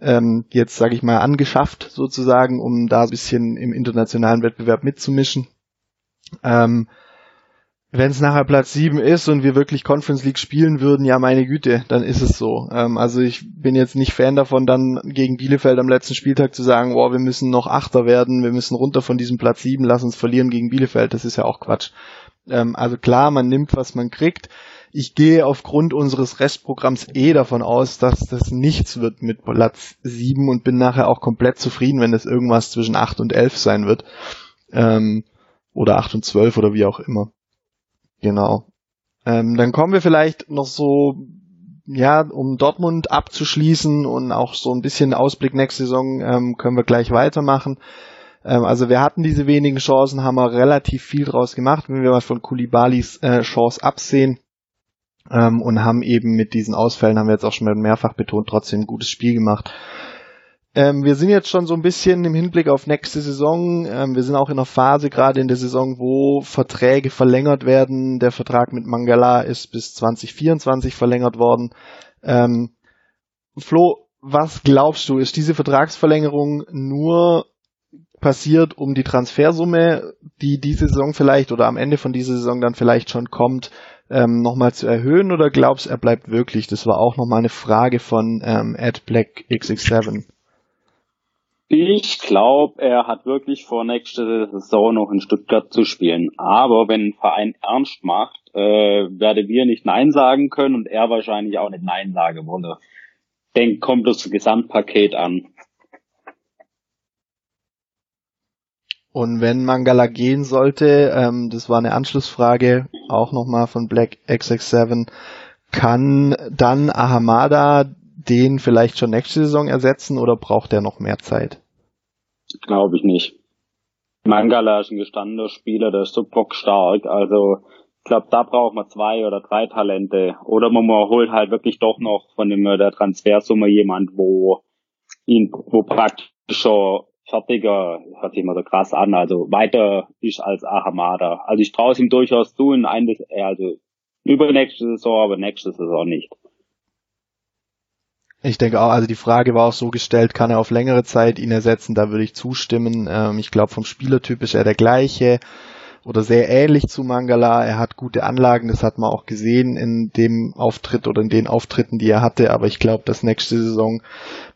ähm, jetzt, sage ich mal, angeschafft, sozusagen, um da ein bisschen im internationalen Wettbewerb mitzumischen. Ähm, wenn es nachher Platz 7 ist und wir wirklich Conference League spielen würden, ja meine Güte, dann ist es so. Ähm, also ich bin jetzt nicht Fan davon, dann gegen Bielefeld am letzten Spieltag zu sagen, wow, wir müssen noch Achter werden, wir müssen runter von diesem Platz 7, lass uns verlieren gegen Bielefeld, das ist ja auch Quatsch. Ähm, also klar, man nimmt, was man kriegt. Ich gehe aufgrund unseres Restprogramms eh davon aus, dass das nichts wird mit Platz 7 und bin nachher auch komplett zufrieden, wenn es irgendwas zwischen 8 und 11 sein wird. Ähm, oder 8 und 12 oder wie auch immer. Genau. Ähm, dann kommen wir vielleicht noch so, ja, um Dortmund abzuschließen und auch so ein bisschen Ausblick nächste Saison ähm, können wir gleich weitermachen. Ähm, also wir hatten diese wenigen Chancen, haben wir relativ viel draus gemacht, wenn wir mal von Kulibalis äh, Chance absehen. Ähm, und haben eben mit diesen Ausfällen, haben wir jetzt auch schon mehrfach betont, trotzdem ein gutes Spiel gemacht. Ähm, wir sind jetzt schon so ein bisschen im Hinblick auf nächste Saison. Ähm, wir sind auch in einer Phase gerade in der Saison, wo Verträge verlängert werden. Der Vertrag mit Mangala ist bis 2024 verlängert worden. Ähm, Flo, was glaubst du, ist diese Vertragsverlängerung nur passiert, um die Transfersumme, die diese Saison vielleicht oder am Ende von dieser Saison dann vielleicht schon kommt, ähm, nochmal zu erhöhen oder glaubst er bleibt wirklich? Das war auch nochmal eine Frage von ähm, Ed Black XX7. Ich glaube, er hat wirklich vor, nächste Saison noch in Stuttgart zu spielen. Aber wenn ein Verein ernst macht, äh, werde wir nicht Nein sagen können und er wahrscheinlich auch nicht Nein sagen wolle. Denk, kommt das Gesamtpaket an. Und wenn Mangala gehen sollte, ähm, das war eine Anschlussfrage, auch nochmal von Black XX7, kann dann Ahamada den vielleicht schon nächste Saison ersetzen oder braucht er noch mehr Zeit? Glaube ich nicht. Mangala ist ein gestandener Spieler, der ist so bockstark, also ich glaube, da braucht man zwei oder drei Talente. Oder man holt halt wirklich doch noch von dem, der Transfersumme jemand, wo ihn, wo praktisch schon fertiger, hört sich immer so krass an, also weiter ist als Ahamada. Also ich traue es ihm durchaus zu, in ein, also übernächste Saison, aber nächste Saison nicht. Ich denke auch, also die Frage war auch so gestellt, kann er auf längere Zeit ihn ersetzen? Da würde ich zustimmen. Ähm, ich glaube, vom Spielertyp ist er der gleiche oder sehr ähnlich zu Mangala. Er hat gute Anlagen, das hat man auch gesehen in dem Auftritt oder in den Auftritten, die er hatte. Aber ich glaube, dass nächste Saison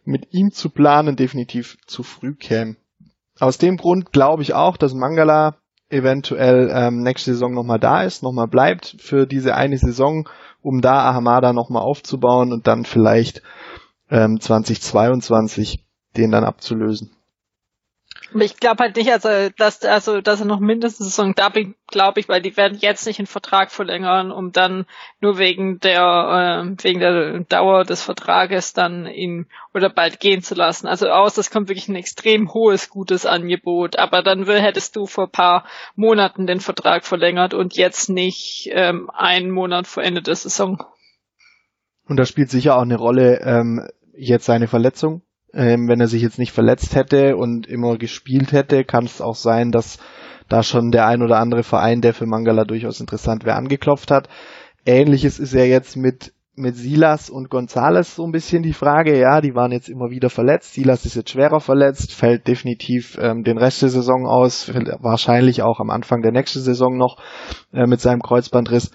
mit ihm zu planen definitiv zu früh käme. Aus dem Grund glaube ich auch, dass Mangala eventuell ähm, nächste Saison nochmal da ist, nochmal bleibt für diese eine Saison, um da Ahamada nochmal aufzubauen und dann vielleicht ähm, 2022 den dann abzulösen. Aber ich glaube halt nicht, also dass also dass er noch mindestens so ein Dubbing, glaube ich, weil die werden jetzt nicht einen Vertrag verlängern, um dann nur wegen der äh, wegen der Dauer des Vertrages dann ihn oder bald gehen zu lassen. Also aus, das kommt wirklich ein extrem hohes gutes Angebot. Aber dann hättest du vor paar Monaten den Vertrag verlängert und jetzt nicht ähm, einen Monat vor Ende der Saison. Und da spielt sicher auch eine Rolle ähm, jetzt seine Verletzung ähm, wenn er sich jetzt nicht verletzt hätte und immer gespielt hätte, kann es auch sein, dass da schon der ein oder andere Verein, der für Mangala durchaus interessant wäre, angeklopft hat. Ähnliches ist ja jetzt mit mit Silas und Gonzales so ein bisschen die Frage. Ja, die waren jetzt immer wieder verletzt. Silas ist jetzt schwerer verletzt, fällt definitiv ähm, den Rest der Saison aus, wahrscheinlich auch am Anfang der nächsten Saison noch äh, mit seinem Kreuzbandriss.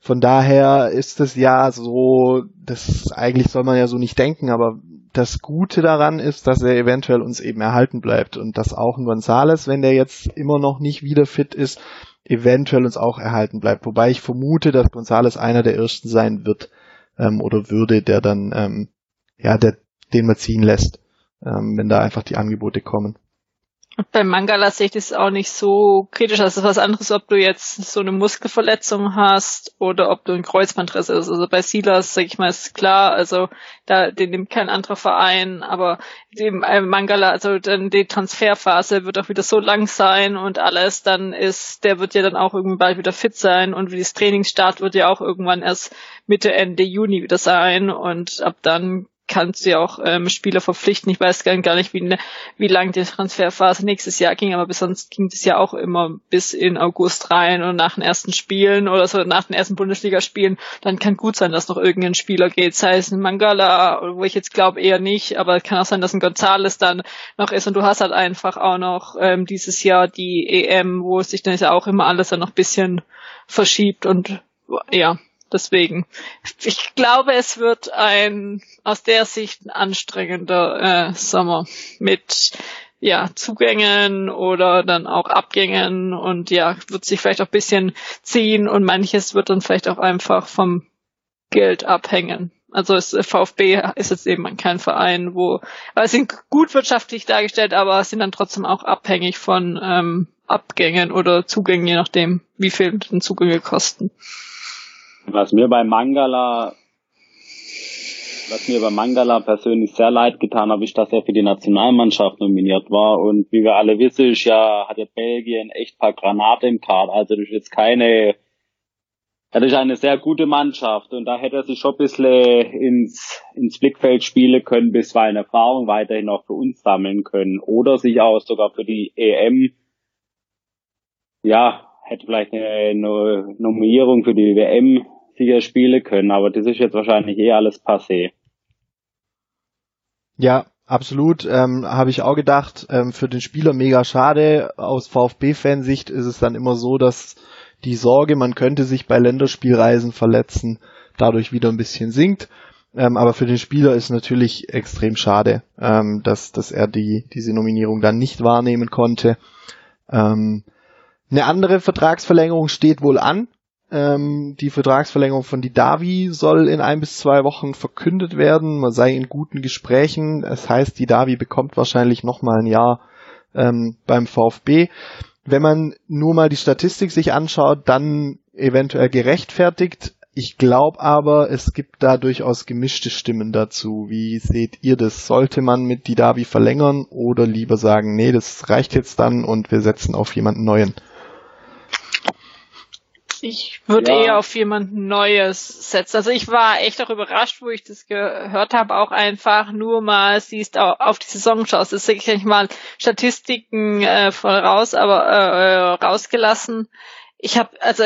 Von daher ist es ja so, das eigentlich soll man ja so nicht denken, aber das Gute daran ist, dass er eventuell uns eben erhalten bleibt und dass auch ein Gonzales, wenn der jetzt immer noch nicht wieder fit ist, eventuell uns auch erhalten bleibt. Wobei ich vermute, dass Gonzales einer der ersten sein wird ähm, oder würde, der dann ähm, ja, der, den man ziehen lässt, ähm, wenn da einfach die Angebote kommen. Bei Mangala sehe ich das auch nicht so kritisch. Das ist was anderes, ob du jetzt so eine Muskelverletzung hast oder ob du ein Kreuzbandriss ist. Also bei Silas, sag ich mal, ist klar, also da, den nimmt kein anderer Verein, aber dem äh, Mangala, also dann die Transferphase wird auch wieder so lang sein und alles, dann ist, der wird ja dann auch irgendwann bald wieder fit sein. Und wie das Trainingsstart wird ja auch irgendwann erst Mitte, Ende Juni wieder sein. Und ab dann kannst du ja auch ähm, Spieler verpflichten. Ich weiß gar nicht, wie, ne, wie lang die Transferphase nächstes Jahr ging, aber bis sonst ging das ja auch immer bis in August rein und nach den ersten Spielen oder so nach den ersten Bundesligaspielen, dann kann gut sein, dass noch irgendein Spieler geht, sei es ein Mangala, wo ich jetzt glaube eher nicht, aber kann auch sein, dass ein Gonzales dann noch ist. Und du hast halt einfach auch noch ähm, dieses Jahr die EM, wo sich dann ja auch immer alles dann noch bisschen verschiebt und ja, Deswegen, ich glaube, es wird ein aus der Sicht ein anstrengender äh, Sommer mit ja Zugängen oder dann auch Abgängen und ja wird sich vielleicht auch bisschen ziehen und manches wird dann vielleicht auch einfach vom Geld abhängen. Also es, VfB ist jetzt eben kein Verein, wo, sie sind gut wirtschaftlich dargestellt, aber sind dann trotzdem auch abhängig von ähm, Abgängen oder Zugängen, je nachdem, wie viel den Zugänge kosten. Was mir bei Mangala, was mir bei Mangala persönlich sehr leid getan habe, ist, dass er für die Nationalmannschaft nominiert war. Und wie wir alle wissen, ist ja, hat ja Belgien echt paar Granate im Kader. Also das ist jetzt keine, das ist eine sehr gute Mannschaft. Und da hätte er sich schon ein bisschen ins, ins Blickfeld spielen können, bisweilen Erfahrung weiterhin auch für uns sammeln können. Oder sich auch sogar für die EM, ja, hätte vielleicht eine Nominierung für die WM sicher spielen können, aber das ist jetzt wahrscheinlich eh alles passé. Ja, absolut. Ähm, Habe ich auch gedacht. Ähm, für den Spieler mega schade. Aus VfB-Fansicht ist es dann immer so, dass die Sorge, man könnte sich bei Länderspielreisen verletzen, dadurch wieder ein bisschen sinkt. Ähm, aber für den Spieler ist natürlich extrem schade, ähm, dass, dass er die, diese Nominierung dann nicht wahrnehmen konnte. Ähm, eine andere Vertragsverlängerung steht wohl an. Ähm, die Vertragsverlängerung von Didavi soll in ein bis zwei Wochen verkündet werden. Man sei in guten Gesprächen. Es heißt, Didavi bekommt wahrscheinlich noch mal ein Jahr ähm, beim VfB. Wenn man nur mal die Statistik sich anschaut, dann eventuell gerechtfertigt. Ich glaube aber, es gibt da durchaus gemischte Stimmen dazu. Wie seht ihr das? Sollte man mit Didavi verlängern oder lieber sagen, nee, das reicht jetzt dann und wir setzen auf jemanden neuen? Ich würde ja. eher auf jemanden Neues setzen. Also ich war echt auch überrascht, wo ich das gehört habe, auch einfach nur mal siehst auf die Saison schaust. Das sage ich mal Statistiken äh, voll raus, aber äh, rausgelassen. Ich habe also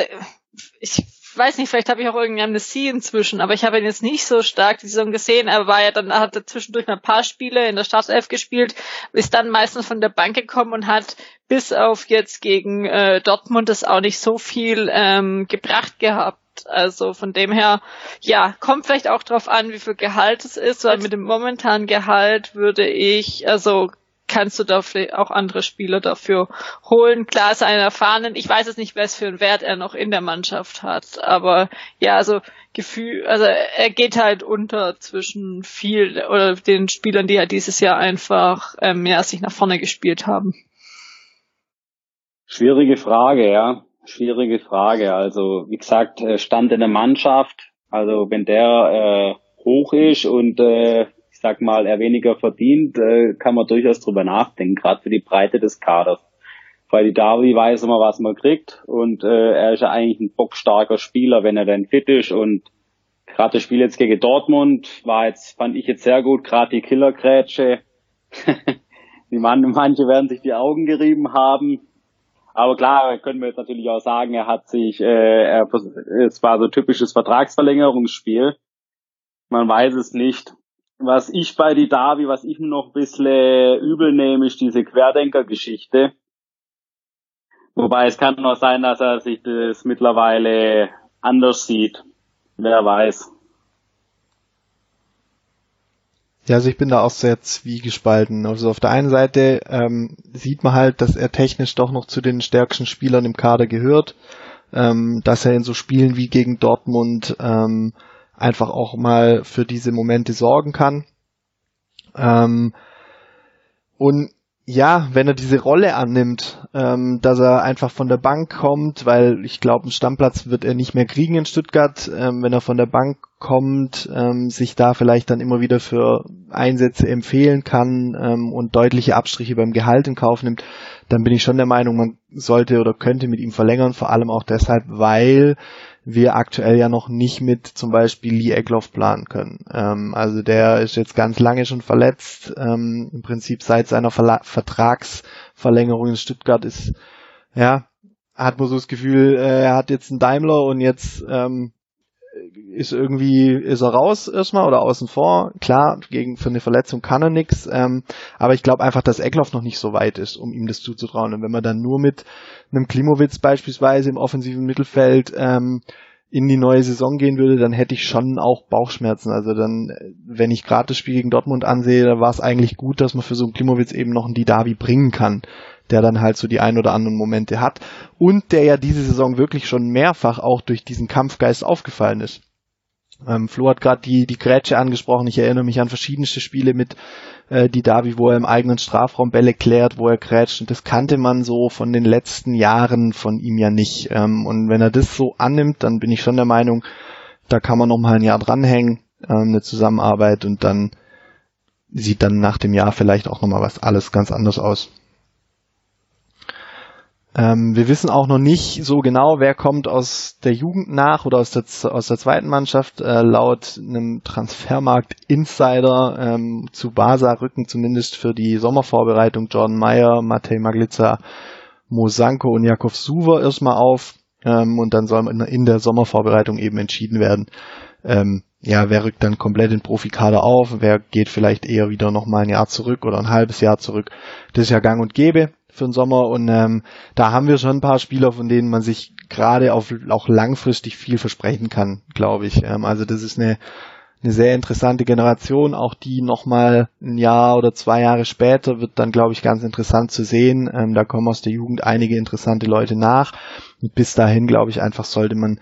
ich weiß nicht, vielleicht habe ich auch irgendeine Amnesie inzwischen, aber ich habe ihn jetzt nicht so stark die Saison gesehen. Er war ja dann, hat er zwischendurch mal ein paar Spiele in der Startelf gespielt, ist dann meistens von der Bank gekommen und hat bis auf jetzt gegen äh, Dortmund das auch nicht so viel ähm, gebracht gehabt. Also von dem her, ja, kommt vielleicht auch drauf an, wie viel Gehalt es ist, weil mit dem momentanen Gehalt würde ich, also kannst du da vielleicht auch andere Spieler dafür holen. Klar ist einer erfahrenen. Ich weiß jetzt nicht, was für einen Wert er noch in der Mannschaft hat, aber ja, also Gefühl, also er geht halt unter zwischen viel oder den Spielern, die halt dieses Jahr einfach ähm, ja, sich nach vorne gespielt haben. Schwierige Frage, ja. Schwierige Frage. Also, wie gesagt, Stand in der Mannschaft. Also, wenn der äh, hoch ist und äh, sag mal, er weniger verdient, äh, kann man durchaus drüber nachdenken, gerade für die Breite des Kaders. Weil die Davi weiß immer, was man kriegt und äh, er ist ja eigentlich ein bockstarker Spieler, wenn er denn fit ist und gerade das Spiel jetzt gegen Dortmund war jetzt, fand ich jetzt sehr gut, gerade die Killergrätsche. die man, manche werden sich die Augen gerieben haben. Aber klar, können wir jetzt natürlich auch sagen, er hat sich, äh, er, es war so typisches Vertragsverlängerungsspiel. Man weiß es nicht was ich bei die Davi, was ich noch ein bisschen übel nehme, ist diese Querdenker-Geschichte. Wobei es kann noch sein, dass er sich das mittlerweile anders sieht. Wer weiß. Ja, also ich bin da auch sehr zwiegespalten. Also auf der einen Seite ähm, sieht man halt, dass er technisch doch noch zu den stärksten Spielern im Kader gehört, ähm, dass er in so Spielen wie gegen Dortmund ähm, einfach auch mal für diese Momente sorgen kann. Ähm, und ja, wenn er diese Rolle annimmt, ähm, dass er einfach von der Bank kommt, weil ich glaube, einen Stammplatz wird er nicht mehr kriegen in Stuttgart, ähm, wenn er von der Bank kommt, ähm, sich da vielleicht dann immer wieder für Einsätze empfehlen kann ähm, und deutliche Abstriche beim Gehalt in Kauf nimmt, dann bin ich schon der Meinung, man sollte oder könnte mit ihm verlängern, vor allem auch deshalb, weil wir aktuell ja noch nicht mit zum Beispiel Lee Eckloff planen können. Ähm, also der ist jetzt ganz lange schon verletzt. Ähm, Im Prinzip seit seiner Verla Vertragsverlängerung in Stuttgart ist, ja, hat man so das Gefühl, äh, er hat jetzt einen Daimler und jetzt ähm, ist irgendwie, ist er raus erstmal oder außen vor. Klar, gegen für eine Verletzung kann er nix, ähm, aber ich glaube einfach, dass Eckloff noch nicht so weit ist, um ihm das zuzutrauen. Und wenn man dann nur mit einem Klimowitz beispielsweise im offensiven Mittelfeld ähm, in die neue Saison gehen würde, dann hätte ich schon auch Bauchschmerzen. Also dann, wenn ich gerade das Spiel gegen Dortmund ansehe, da war es eigentlich gut, dass man für so einen Klimowitz eben noch einen Didavi bringen kann der dann halt so die ein oder anderen Momente hat und der ja diese Saison wirklich schon mehrfach auch durch diesen Kampfgeist aufgefallen ist. Ähm, Flo hat gerade die, die Grätsche angesprochen. Ich erinnere mich an verschiedenste Spiele mit äh, die Davi, wo er im eigenen Strafraum Bälle klärt, wo er grätscht. Und das kannte man so von den letzten Jahren von ihm ja nicht. Ähm, und wenn er das so annimmt, dann bin ich schon der Meinung, da kann man noch mal ein Jahr dranhängen, ähm, eine Zusammenarbeit und dann sieht dann nach dem Jahr vielleicht auch noch mal was alles ganz anders aus. Ähm, wir wissen auch noch nicht so genau, wer kommt aus der Jugend nach oder aus der, aus der zweiten Mannschaft. Äh, laut einem Transfermarkt Insider ähm, zu Basa rücken zumindest für die Sommervorbereitung Jordan Meyer, Matej Maglica, Mosanko und Jakov Suver erstmal auf. Ähm, und dann soll in, in der Sommervorbereitung eben entschieden werden, ähm, ja, wer rückt dann komplett in Profikader auf, wer geht vielleicht eher wieder nochmal ein Jahr zurück oder ein halbes Jahr zurück. Das ist ja gang und gäbe für den Sommer und ähm, da haben wir schon ein paar Spieler, von denen man sich gerade auf auch langfristig viel versprechen kann, glaube ich. Ähm, also das ist eine eine sehr interessante Generation, auch die nochmal ein Jahr oder zwei Jahre später wird dann, glaube ich, ganz interessant zu sehen. Ähm, da kommen aus der Jugend einige interessante Leute nach. Und bis dahin, glaube ich, einfach sollte man,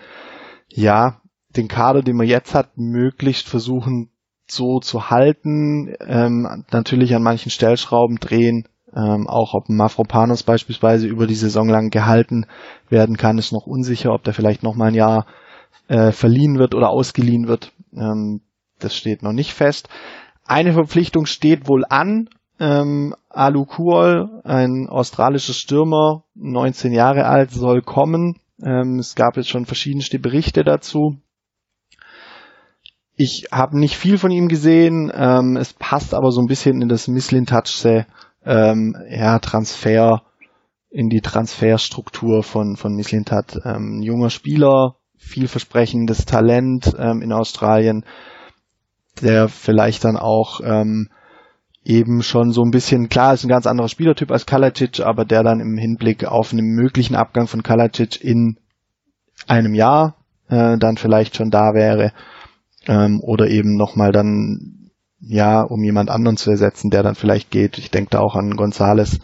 ja, den Kader, den man jetzt hat, möglichst versuchen so zu halten, ähm, natürlich an manchen Stellschrauben drehen, Ähm, auch ob Mafropanos beispielsweise über die Saison lang gehalten werden kann, ist noch unsicher, ob der vielleicht noch mal ein Jahr äh, verliehen wird oder ausgeliehen wird. Ähm, das steht noch nicht fest. Eine Verpflichtung steht wohl an. Ähm, Alu Kuol, ein australischer Stürmer, 19 Jahre alt, soll kommen. Ähm, es gab jetzt schon verschiedenste Berichte dazu. Ich habe nicht viel von ihm gesehen. Ähm, es passt aber so ein bisschen in das Misslin-Touchse ähm, ja, Transfer, in die Transferstruktur von, von Mislintat. Ähm, junger Spieler, vielversprechendes Talent ähm, in Australien, der vielleicht dann auch ähm, eben schon so ein bisschen, klar, ist ein ganz anderer Spielertyp als Kalacic, aber der dann im Hinblick auf einen möglichen Abgang von Kalacic in einem Jahr äh, dann vielleicht schon da wäre ähm, oder eben nochmal dann, ja, um jemand anderen zu ersetzen, der dann vielleicht geht. Ich denke da auch an Gonzales,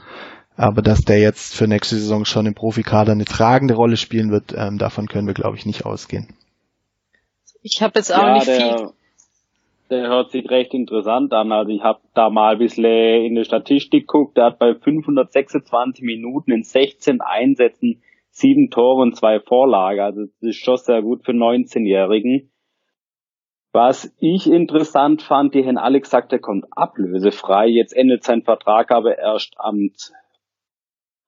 aber dass der jetzt für nächste Saison schon im Profikader eine tragende Rolle spielen wird, ähm, davon können wir, glaube ich, nicht ausgehen. Ich habe jetzt auch ja, nicht der, viel. Der hört sich recht interessant an. Also ich habe da mal ein bisschen in der Statistik geguckt. Der hat bei 526 Minuten in 16 Einsätzen sieben Tore und zwei Vorlagen. Also das ist schon sehr gut für 19-Jährigen. Was ich interessant fand, die haben alle gesagt, er kommt ablösefrei. Jetzt endet sein Vertrag aber erst am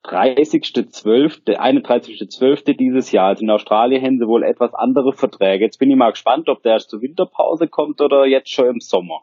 30.12., 31.12. dieses Jahr. Also in Australien haben sie wohl etwas andere Verträge. Jetzt bin ich mal gespannt, ob der erst zur Winterpause kommt oder jetzt schon im Sommer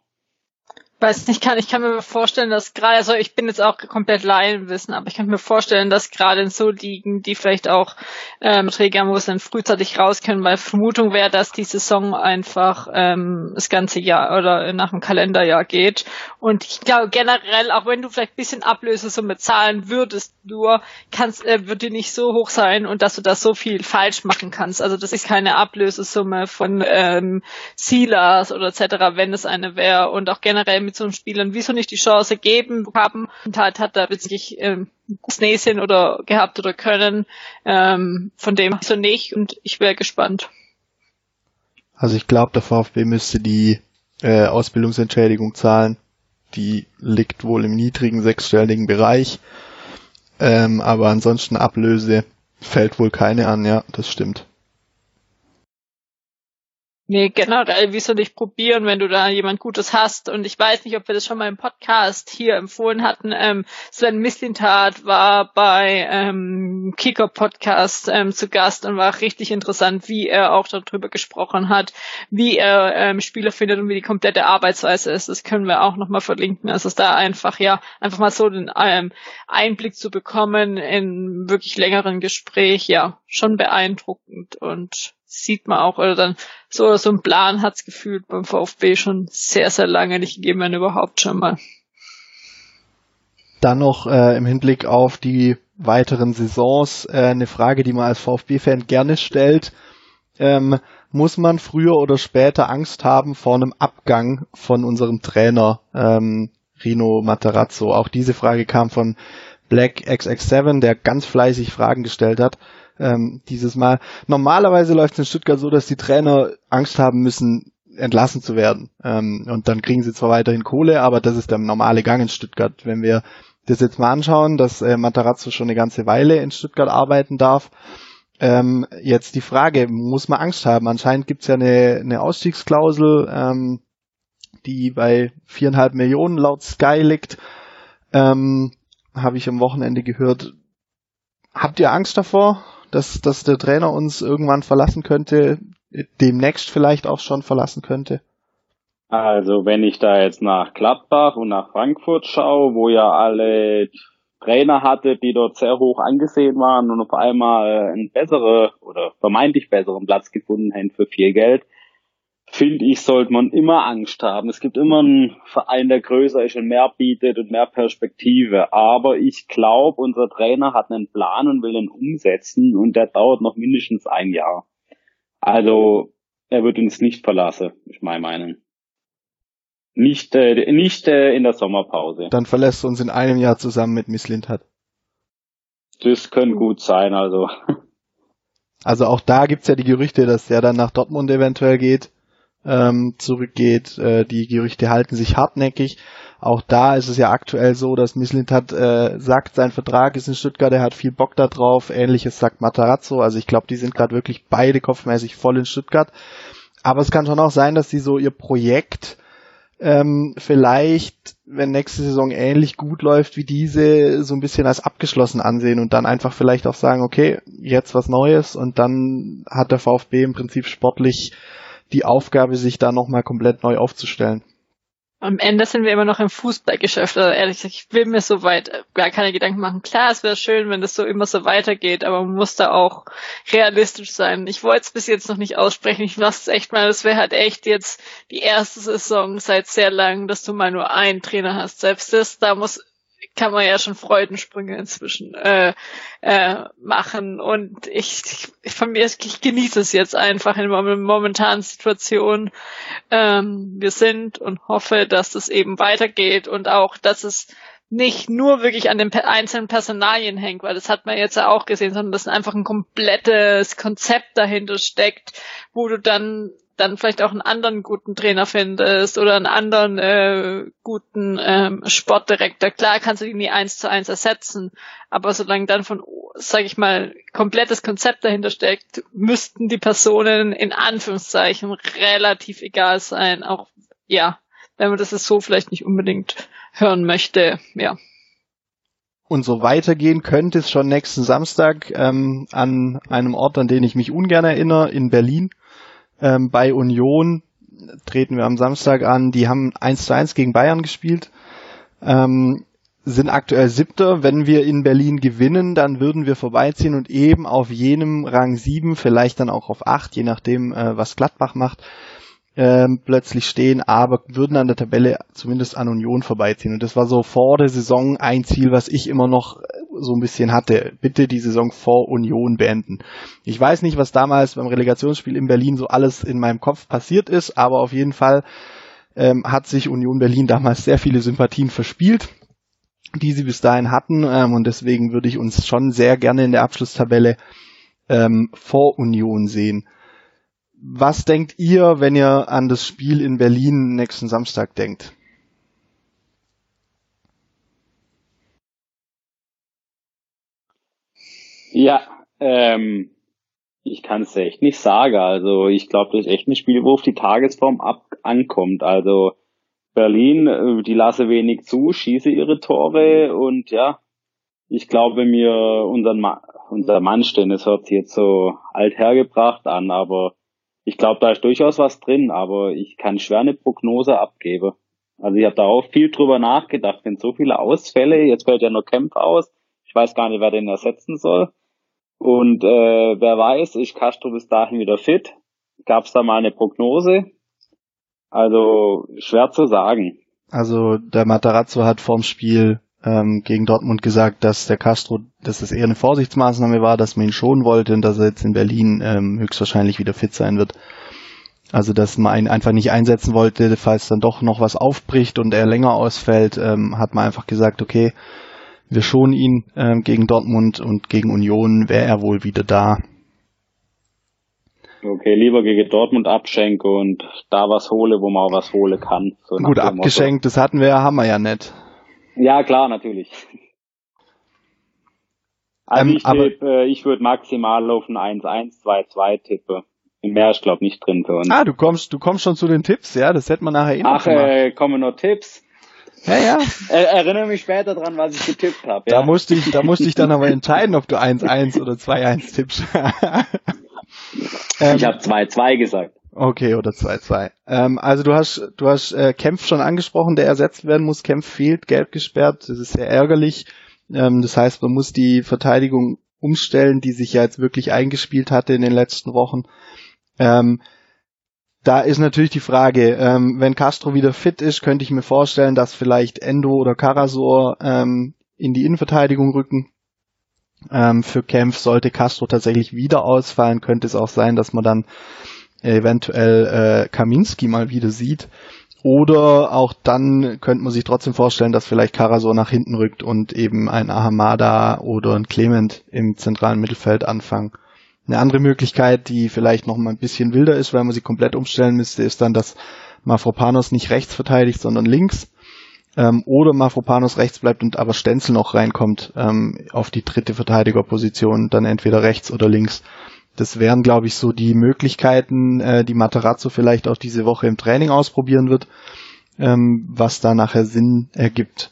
weiß nicht, kann, ich kann mir vorstellen, dass gerade, also ich bin jetzt auch komplett Laienwissen, aber ich kann mir vorstellen, dass gerade in so Ligen, die vielleicht auch ähm, Träger muss dann frühzeitig raus können, weil Vermutung wäre, dass die Saison einfach ähm, das ganze Jahr oder nach dem Kalenderjahr geht. Und ich glaube generell, auch wenn du vielleicht ein bisschen Ablösesumme zahlen würdest, nur kannst, äh, wird die nicht so hoch sein und dass du das so viel falsch machen kannst. Also das ist keine Ablösesumme von ähm, Silas oder etc., wenn es eine wäre und auch generell mit Spielern wieso nicht die Chance geben haben und halt hat da wirklich ähm, gutes Näschen oder gehabt oder können. Ähm, von dem so nicht und ich wäre gespannt. Also ich glaube, der VfB müsste die äh, Ausbildungsentschädigung zahlen. Die liegt wohl im niedrigen sechsstelligen Bereich. Ähm, aber ansonsten Ablöse fällt wohl keine an, ja, das stimmt. Nee, generell, wieso nicht probieren, wenn du da jemand Gutes hast? Und ich weiß nicht, ob wir das schon mal im Podcast hier empfohlen hatten. Ähm, Sven Mislintat war bei ähm, Kicker Podcast ähm, zu Gast und war richtig interessant, wie er auch darüber gesprochen hat, wie er ähm, Spieler findet und wie die komplette Arbeitsweise ist. Das können wir auch nochmal verlinken. Also es da einfach, ja, einfach mal so den ähm, Einblick zu bekommen in wirklich längeren Gespräch, ja, schon beeindruckend und sieht man auch, oder dann so, so ein Plan hat's gefühlt beim VfB schon sehr, sehr lange nicht gegeben, wenn überhaupt schon mal. Dann noch äh, im Hinblick auf die weiteren Saisons äh, eine Frage, die man als VfB-Fan gerne stellt. Ähm, muss man früher oder später Angst haben vor einem Abgang von unserem Trainer ähm, Rino Materazzo? Auch diese Frage kam von Black XX7, der ganz fleißig Fragen gestellt hat ähm, dieses Mal. Normalerweise läuft es in Stuttgart so, dass die Trainer Angst haben müssen, entlassen zu werden. Ähm, und dann kriegen sie zwar weiterhin Kohle, aber das ist der normale Gang in Stuttgart. Wenn wir das jetzt mal anschauen, dass äh, Matarazzo schon eine ganze Weile in Stuttgart arbeiten darf, ähm, jetzt die Frage, muss man Angst haben? Anscheinend gibt's ja eine, eine Ausstiegsklausel, ähm, die bei viereinhalb Millionen laut Sky liegt. Ähm, Habe ich am Wochenende gehört. Habt ihr Angst davor? Dass, dass der Trainer uns irgendwann verlassen könnte, demnächst vielleicht auch schon verlassen könnte? Also wenn ich da jetzt nach Gladbach und nach Frankfurt schaue, wo ja alle Trainer hatte, die dort sehr hoch angesehen waren und auf einmal einen besseren oder vermeintlich besseren Platz gefunden haben für viel Geld, finde ich, sollte man immer Angst haben. Es gibt immer einen Verein, der größer ist und mehr bietet und mehr Perspektive. Aber ich glaube, unser Trainer hat einen Plan und will ihn umsetzen und der dauert noch mindestens ein Jahr. Also er wird uns nicht verlassen, ist meine Meinung. Nicht, äh, nicht äh, in der Sommerpause. Dann verlässt er uns in einem Jahr zusammen mit Miss Lindhardt. Das könnte gut sein, also. Also auch da gibt's ja die Gerüchte, dass er dann nach Dortmund eventuell geht ähm, zurückgeht. Äh, die Gerüchte halten sich hartnäckig. Auch da ist es ja aktuell so, dass Mislint hat äh, sagt, sein Vertrag ist in Stuttgart, er hat viel Bock da drauf. Ähnliches sagt Matarazzo. Also ich glaube, die sind gerade wirklich beide kopfmäßig voll in Stuttgart. Aber es kann schon auch sein, dass sie so ihr Projekt ähm, vielleicht, wenn nächste Saison ähnlich gut läuft wie diese, so ein bisschen als abgeschlossen ansehen und dann einfach vielleicht auch sagen, okay, jetzt was Neues und dann hat der VfB im Prinzip sportlich die Aufgabe, sich da nochmal komplett neu aufzustellen am Ende sind wir immer noch im Fußballgeschäft. Also ehrlich gesagt, ich will mir so weit äh, gar keine Gedanken machen. Klar, es wäre schön, wenn das so immer so weitergeht, aber man muss da auch realistisch sein. Ich wollte es bis jetzt noch nicht aussprechen. Ich lasse es echt mal. Das wäre halt echt jetzt die erste Saison seit sehr lang, dass du mal nur einen Trainer hast. Selbst das, da muss kann man ja schon Freudensprünge inzwischen äh, äh, machen. Und ich, ich von mir, ich genieße es jetzt einfach in der momentanen Situation. Ähm, wir sind und hoffe, dass das eben weitergeht und auch, dass es nicht nur wirklich an den einzelnen Personalien hängt, weil das hat man jetzt ja auch gesehen, sondern dass einfach ein komplettes Konzept dahinter steckt, wo du dann dann vielleicht auch einen anderen guten Trainer findest oder einen anderen äh, guten ähm, Sportdirektor. Klar kannst du die nie eins zu eins ersetzen, aber solange dann von, sage ich mal, komplettes Konzept dahinter steckt, müssten die Personen in Anführungszeichen relativ egal sein. Auch ja, wenn man das so vielleicht nicht unbedingt hören möchte, ja. Und so weitergehen könnte es schon nächsten Samstag ähm, an einem Ort, an den ich mich ungern erinnere, in Berlin ähm, bei Union treten wir am Samstag an. Die haben 1 zu 1 gegen Bayern gespielt. Ähm, sind aktuell siebter. Wenn wir in Berlin gewinnen, dann würden wir vorbeiziehen und eben auf jenem Rang 7, vielleicht dann auch auf 8, je nachdem, äh, was Gladbach macht, ähm, plötzlich stehen, aber würden an der Tabelle zumindest an Union vorbeiziehen. Und das war so vor der Saison ein Ziel, was ich immer noch so ein bisschen hatte. Bitte die Saison vor Union beenden. Ich weiß nicht, was damals beim Relegationsspiel in Berlin so alles in meinem Kopf passiert ist, aber auf jeden Fall ähm, hat sich Union Berlin damals sehr viele Sympathien verspielt die sie bis dahin hatten ähm, und deswegen würde ich uns schon sehr gerne in der Abschlusstabelle ähm, vor Union sehen. Was denkt ihr, wenn ihr an das Spiel in Berlin nächsten Samstag denkt? Ja, ähm, ich kann es echt nicht sagen. Also ich glaube, das ist echt ein Spiel, wo auf die Tagesform ab ankommt. Also Berlin, äh, die lasse wenig zu, schieße ihre Tore und ja, ich glaube mir, unseren Ma unser Mannstehen, es hört sich jetzt so alt hergebracht an, aber ich glaube, da ist durchaus was drin, aber ich kann schwer eine Prognose abgeben. Also ich habe da auch viel drüber nachgedacht, wenn so viele Ausfälle, jetzt fällt ja nur Kemp aus, ich weiß gar nicht, wer den ersetzen soll. Und äh, wer weiß, ist Castro bis dahin wieder fit? Gab es da mal eine Prognose? Also schwer zu sagen. Also der Matarazzo hat vorm Spiel ähm, gegen Dortmund gesagt, dass der Castro, dass es eher eine Vorsichtsmaßnahme war, dass man ihn schonen wollte und dass er jetzt in Berlin ähm, höchstwahrscheinlich wieder fit sein wird. Also dass man ihn einfach nicht einsetzen wollte, falls dann doch noch was aufbricht und er länger ausfällt, ähm, hat man einfach gesagt, okay, wir schonen ihn ähm, gegen Dortmund und gegen Union wäre er wohl wieder da. Okay, lieber gegen Dortmund abschenke und da was hole, wo man auch was holen kann. So Gut, abgeschenkt, das hatten wir, haben wir ja nicht. Ja, klar, natürlich. Also ähm, ich, tippe, äh, ich würde maximal auf ein 1-1, 2-2 tippe. Mehr ist, glaube nicht drin für uns. Ah, du kommst, du kommst schon zu den Tipps, ja? Das hätte man nachher eh Ach, äh, kommen noch Tipps. Ja, ja. Er, erinnere mich später dran, was ich getippt habe. Ja? Da musste ich, da musste ich dann aber entscheiden, ob du 1-1 oder 2-1 tippst. ähm, ich habe 2-2 gesagt. Okay, oder 2-2. Ähm, also du hast, du hast äh, Kempf schon angesprochen, der ersetzt werden muss. Kempf fehlt, gelb gesperrt. Das ist sehr ärgerlich. Ähm, das heißt, man muss die Verteidigung umstellen, die sich ja jetzt wirklich eingespielt hatte in den letzten Wochen. Ähm, da ist natürlich die Frage, ähm, wenn Castro wieder fit ist, könnte ich mir vorstellen, dass vielleicht Endo oder Karasor ähm, in die Innenverteidigung rücken. Ähm, für Kempf sollte Castro tatsächlich wieder ausfallen, könnte es auch sein, dass man dann eventuell äh, Kaminski mal wieder sieht. Oder auch dann könnte man sich trotzdem vorstellen, dass vielleicht Karasor nach hinten rückt und eben ein Ahamada oder ein Clement im zentralen Mittelfeld anfangen. Eine andere Möglichkeit, die vielleicht noch mal ein bisschen wilder ist, weil man sie komplett umstellen müsste, ist dann, dass Mafropanos nicht rechts verteidigt, sondern links. ähm, oder Mafropanos rechts bleibt und aber Stenzel noch reinkommt ähm, auf die dritte Verteidigerposition, dann entweder rechts oder links. Das wären, glaube ich, so die Möglichkeiten, äh, die Materazzo vielleicht auch diese Woche im Training ausprobieren wird. Ähm, was da nachher Sinn ergibt,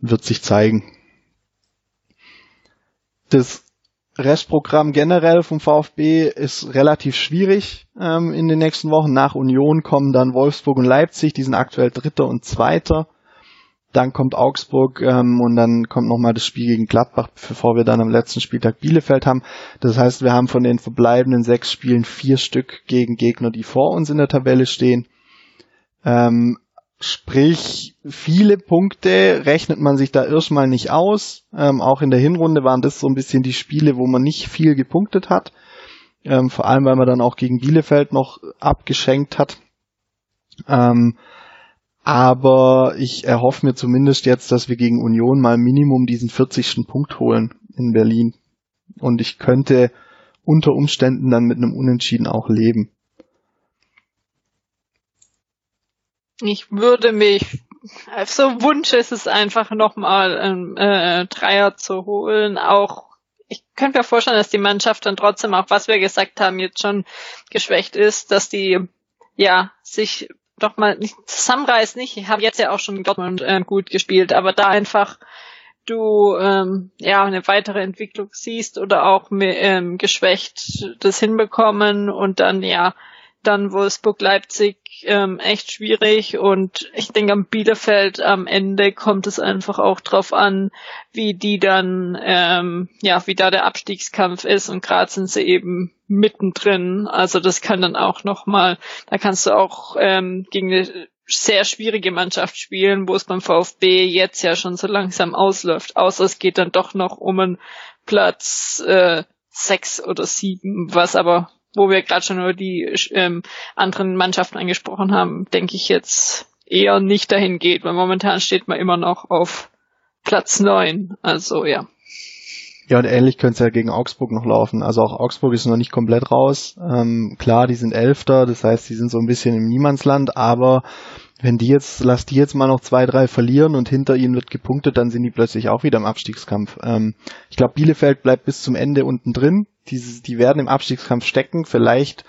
wird sich zeigen. Das Restprogramm generell vom VfB ist relativ schwierig ähm, in den nächsten Wochen. Nach Union kommen dann Wolfsburg und Leipzig, die sind aktuell Dritter und Zweiter. Dann kommt Augsburg ähm, und dann kommt nochmal das Spiel gegen Gladbach, bevor wir dann am letzten Spieltag Bielefeld haben. Das heißt, wir haben von den verbleibenden sechs Spielen vier Stück gegen Gegner, die vor uns in der Tabelle stehen. Ähm, sprich, viele Punkte rechnet man sich da erstmal nicht aus. Ähm, auch in der Hinrunde waren das so ein bisschen die Spiele, wo man nicht viel gepunktet hat. Ähm, vor allem, weil man dann auch gegen Bielefeld noch abgeschenkt hat. Ähm, aber ich erhoffe mir zumindest jetzt, dass wir gegen Union mal Minimum diesen 40. Punkt holen in Berlin. Und ich könnte unter Umständen dann mit einem Unentschieden auch leben. Ich würde mich, so Wunsch ist es einfach nochmal ein äh, Dreier zu holen. Auch ich könnte mir vorstellen, dass die Mannschaft dann trotzdem auch, was wir gesagt haben, jetzt schon geschwächt ist, dass die ja sich doch mal nicht zusammenreißen. Ich habe jetzt ja auch schon Dortmund äh, gut gespielt, aber da einfach du ähm, ja eine weitere Entwicklung siehst oder auch ähm, geschwächt das hinbekommen und dann ja dann Wolfsburg Leipzig ähm, echt schwierig und ich denke am Bielefeld am Ende kommt es einfach auch drauf an, wie die dann ähm, ja wie da der Abstiegskampf ist und gerade sind sie eben mittendrin. Also das kann dann auch nochmal, da kannst du auch ähm, gegen eine sehr schwierige Mannschaft spielen, wo es beim VfB jetzt ja schon so langsam ausläuft. Außer es geht dann doch noch um einen Platz äh, sechs oder sieben, was aber, wo wir gerade schon über die ähm, anderen Mannschaften angesprochen haben, denke ich jetzt eher nicht dahin geht, weil momentan steht man immer noch auf Platz neun. Also ja. Ja, und ähnlich könnte es ja gegen Augsburg noch laufen. Also auch Augsburg ist noch nicht komplett raus. Ähm, klar, die sind Elfter, das heißt, die sind so ein bisschen im Niemandsland, aber wenn die jetzt, lass die jetzt mal noch zwei, drei verlieren und hinter ihnen wird gepunktet, dann sind die plötzlich auch wieder im Abstiegskampf. Ähm, ich glaube, Bielefeld bleibt bis zum Ende unten drin. Diese, die werden im Abstiegskampf stecken. Vielleicht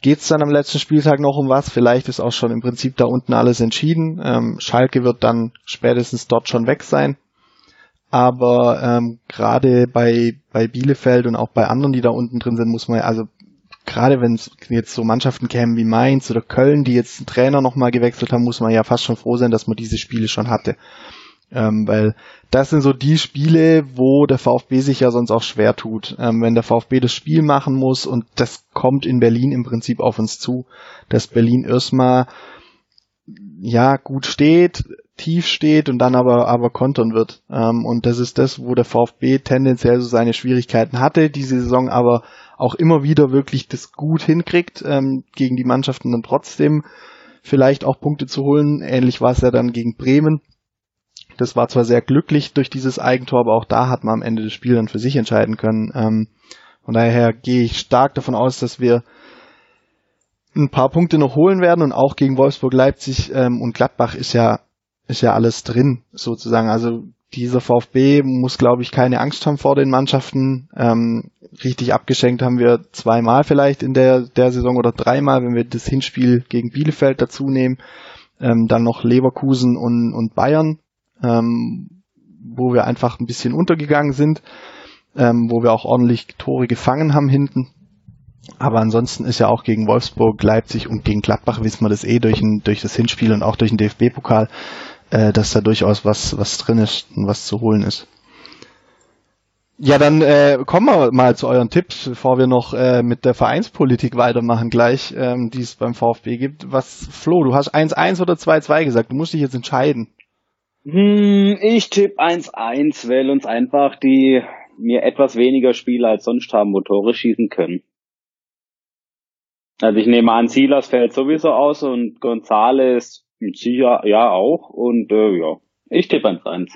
geht's dann am letzten Spieltag noch um was. Vielleicht ist auch schon im Prinzip da unten alles entschieden. Ähm, Schalke wird dann spätestens dort schon weg sein. Aber ähm, gerade bei, bei Bielefeld und auch bei anderen, die da unten drin sind, muss man ja, also gerade wenn es jetzt so Mannschaften kämen wie Mainz oder Köln, die jetzt einen Trainer nochmal gewechselt haben, muss man ja fast schon froh sein, dass man diese Spiele schon hatte. Ähm, weil das sind so die Spiele, wo der VfB sich ja sonst auch schwer tut. Ähm, wenn der VfB das Spiel machen muss und das kommt in Berlin im Prinzip auf uns zu, dass Berlin erstmal ja gut steht, tief steht und dann aber aber kontern wird. Ähm, und das ist das, wo der VfB tendenziell so seine Schwierigkeiten hatte, diese Saison aber auch immer wieder wirklich das gut hinkriegt, ähm, gegen die Mannschaften dann trotzdem vielleicht auch Punkte zu holen. Ähnlich war es ja dann gegen Bremen. Das war zwar sehr glücklich durch dieses Eigentor, aber auch da hat man am Ende des Spiels dann für sich entscheiden können. Ähm, von daher gehe ich stark davon aus, dass wir ein paar Punkte noch holen werden und auch gegen Wolfsburg, Leipzig ähm, und Gladbach ist ja ist ja alles drin, sozusagen. Also dieser VfB muss, glaube ich, keine Angst haben vor den Mannschaften. Ähm, richtig abgeschenkt haben wir zweimal vielleicht in der, der Saison oder dreimal, wenn wir das Hinspiel gegen Bielefeld dazu nehmen. Ähm, dann noch Leverkusen und, und Bayern, ähm, wo wir einfach ein bisschen untergegangen sind, ähm, wo wir auch ordentlich Tore gefangen haben hinten. Aber ansonsten ist ja auch gegen Wolfsburg, Leipzig und gegen Gladbach wissen wir das eh durch, ein, durch das Hinspiel und auch durch den DFB-Pokal, äh, dass da durchaus was, was drin ist und was zu holen ist. Ja, dann äh, kommen wir mal zu euren Tipps, bevor wir noch äh, mit der Vereinspolitik weitermachen gleich, ähm, die es beim VfB gibt. Was, Flo, du hast 1-1 oder 2-2 gesagt, du musst dich jetzt entscheiden. Hm, ich tippe 1-1, weil uns einfach die mir etwas weniger Spieler als sonst haben, wo Tore schießen können. Also ich nehme an, Silas fällt sowieso aus und Gonzales sicher ja auch. Und äh, ja, ich tippe 1-1.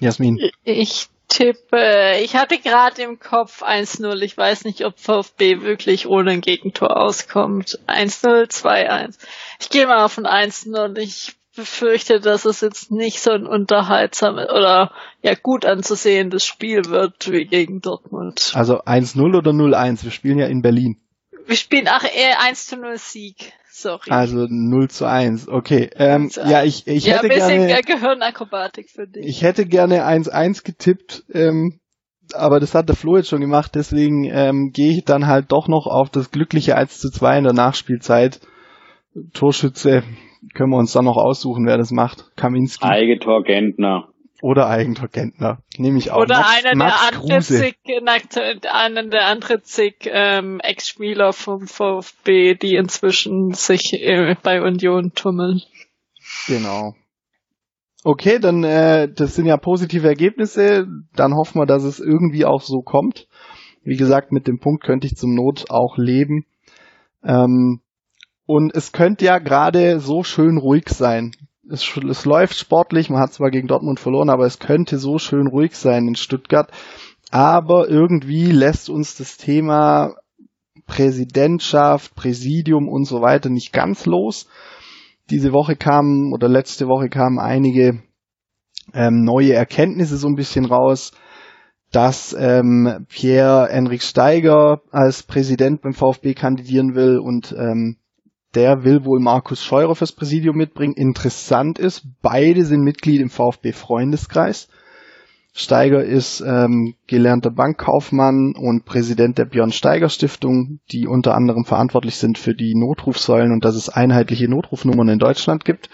Jasmin. Ich tippe, ich hatte gerade im Kopf 1-0. Ich weiß nicht, ob VfB wirklich ohne ein Gegentor auskommt. 1-0, 2-1. Ich gehe mal auf ein 1-0. Ich befürchte, dass es jetzt nicht so ein unterhaltsames oder ja gut anzusehendes Spiel wird wie gegen Dortmund. Also 1-0 oder 0-1? Wir spielen ja in Berlin. Wir spielen ach eher 1 zu 0 Sieg. Sorry. Also 0 zu 1, okay. Ähm, zu 1. Ja, ich, ich ja, hätte gerne... Gehirnakrobatik für dich. Ich hätte gerne 1-1 getippt, ähm, aber das hat der Flo jetzt schon gemacht, deswegen ähm, gehe ich dann halt doch noch auf das glückliche 1 zu 2 in der Nachspielzeit. Torschütze können wir uns dann noch aussuchen, wer das macht. Kaminski. Eigentor Gentner. Oder Eigentor Gentner. Nehme ich auch. Oder Max, einer, Max der andere zig, einer der andere zig ähm, Ex-Spieler vom VfB, die inzwischen sich äh, bei Union tummeln. Genau. Okay, dann äh, das sind ja positive Ergebnisse. Dann hoffen wir, dass es irgendwie auch so kommt. Wie gesagt, mit dem Punkt könnte ich zum Not auch leben. Ähm, und es könnte ja gerade so schön ruhig sein. Es, es läuft sportlich, man hat zwar gegen Dortmund verloren, aber es könnte so schön ruhig sein in Stuttgart. Aber irgendwie lässt uns das Thema Präsidentschaft, Präsidium und so weiter nicht ganz los. Diese Woche kamen oder letzte Woche kamen einige ähm, neue Erkenntnisse so ein bisschen raus, dass ähm, Pierre-Enrik Steiger als Präsident beim VfB kandidieren will und ähm, der will wohl Markus Scheurer fürs Präsidium mitbringen. Interessant ist, beide sind Mitglied im VfB Freundeskreis. Steiger ist ähm, gelernter Bankkaufmann und Präsident der Björn Steiger Stiftung, die unter anderem verantwortlich sind für die Notrufsäulen und dass es einheitliche Notrufnummern in Deutschland gibt.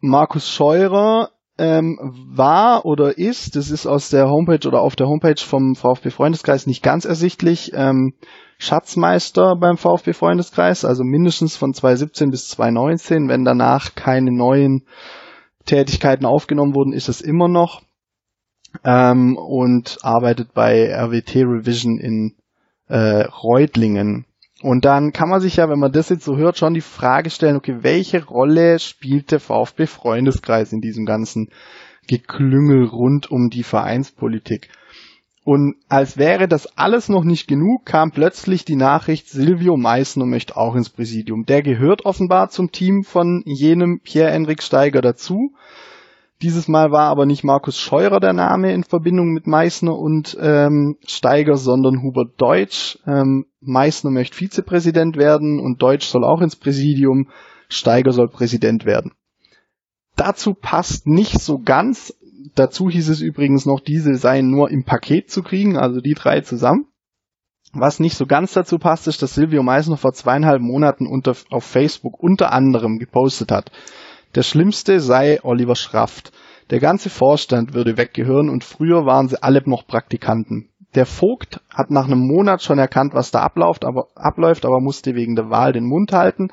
Markus Scheurer ähm, war oder ist, das ist aus der Homepage oder auf der Homepage vom VfB Freundeskreis nicht ganz ersichtlich, ähm, Schatzmeister beim VfB Freundeskreis, also mindestens von 2017 bis 2019. Wenn danach keine neuen Tätigkeiten aufgenommen wurden, ist es immer noch ähm, und arbeitet bei RWT Revision in äh, Reutlingen. Und dann kann man sich ja, wenn man das jetzt so hört, schon die Frage stellen, okay, welche Rolle spielt der VfB Freundeskreis in diesem ganzen Geklüngel rund um die Vereinspolitik? Und als wäre das alles noch nicht genug, kam plötzlich die Nachricht, Silvio Meissner möchte auch ins Präsidium. Der gehört offenbar zum Team von jenem Pierre-Enrik Steiger dazu. Dieses Mal war aber nicht Markus Scheurer der Name in Verbindung mit Meissner und ähm, Steiger, sondern Hubert Deutsch. Ähm, Meissner möchte Vizepräsident werden und Deutsch soll auch ins Präsidium. Steiger soll Präsident werden. Dazu passt nicht so ganz Dazu hieß es übrigens noch, diese seien nur im Paket zu kriegen, also die drei zusammen. Was nicht so ganz dazu passt, ist, dass Silvio Meissner vor zweieinhalb Monaten unter, auf Facebook unter anderem gepostet hat. Der Schlimmste sei Oliver Schraft. Der ganze Vorstand würde weggehören und früher waren sie alle noch Praktikanten. Der Vogt hat nach einem Monat schon erkannt, was da abläuft, aber, abläuft, aber musste wegen der Wahl den Mund halten.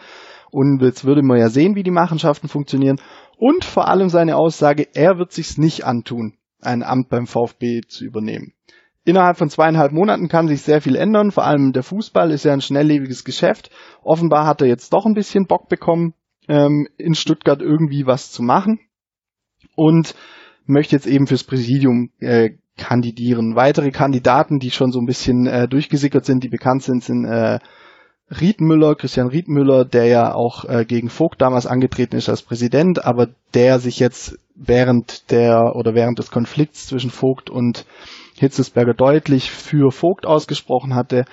Und jetzt würde man ja sehen, wie die Machenschaften funktionieren. Und vor allem seine Aussage, er wird sich's nicht antun, ein Amt beim VfB zu übernehmen. Innerhalb von zweieinhalb Monaten kann sich sehr viel ändern. Vor allem der Fußball ist ja ein schnelllebiges Geschäft. Offenbar hat er jetzt doch ein bisschen Bock bekommen, ähm, in Stuttgart irgendwie was zu machen. Und möchte jetzt eben fürs Präsidium äh, kandidieren. Weitere Kandidaten, die schon so ein bisschen äh, durchgesickert sind, die bekannt sind, sind äh, Riedmüller, Christian Riedmüller, der ja auch äh, gegen Vogt damals angetreten ist als Präsident, aber der sich jetzt während der oder während des Konflikts zwischen Vogt und Hitzesberger deutlich für Vogt ausgesprochen hatte.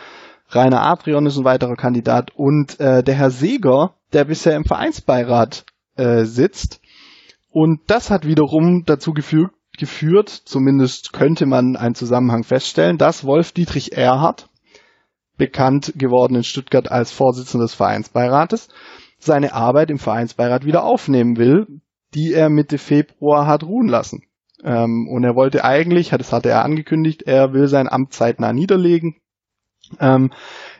Rainer Adrian ist ein weiterer Kandidat und äh, der Herr Seeger, der bisher im Vereinsbeirat äh, sitzt. Und das hat wiederum dazu geführt, geführt, zumindest könnte man einen Zusammenhang feststellen, dass Wolf Dietrich Erhard, bekannt geworden in Stuttgart als Vorsitzender des Vereinsbeirates, seine Arbeit im Vereinsbeirat wieder aufnehmen will, die er Mitte Februar hat ruhen lassen. Ähm, und er wollte eigentlich, das hatte er angekündigt, er will sein Amt zeitnah niederlegen. Ähm,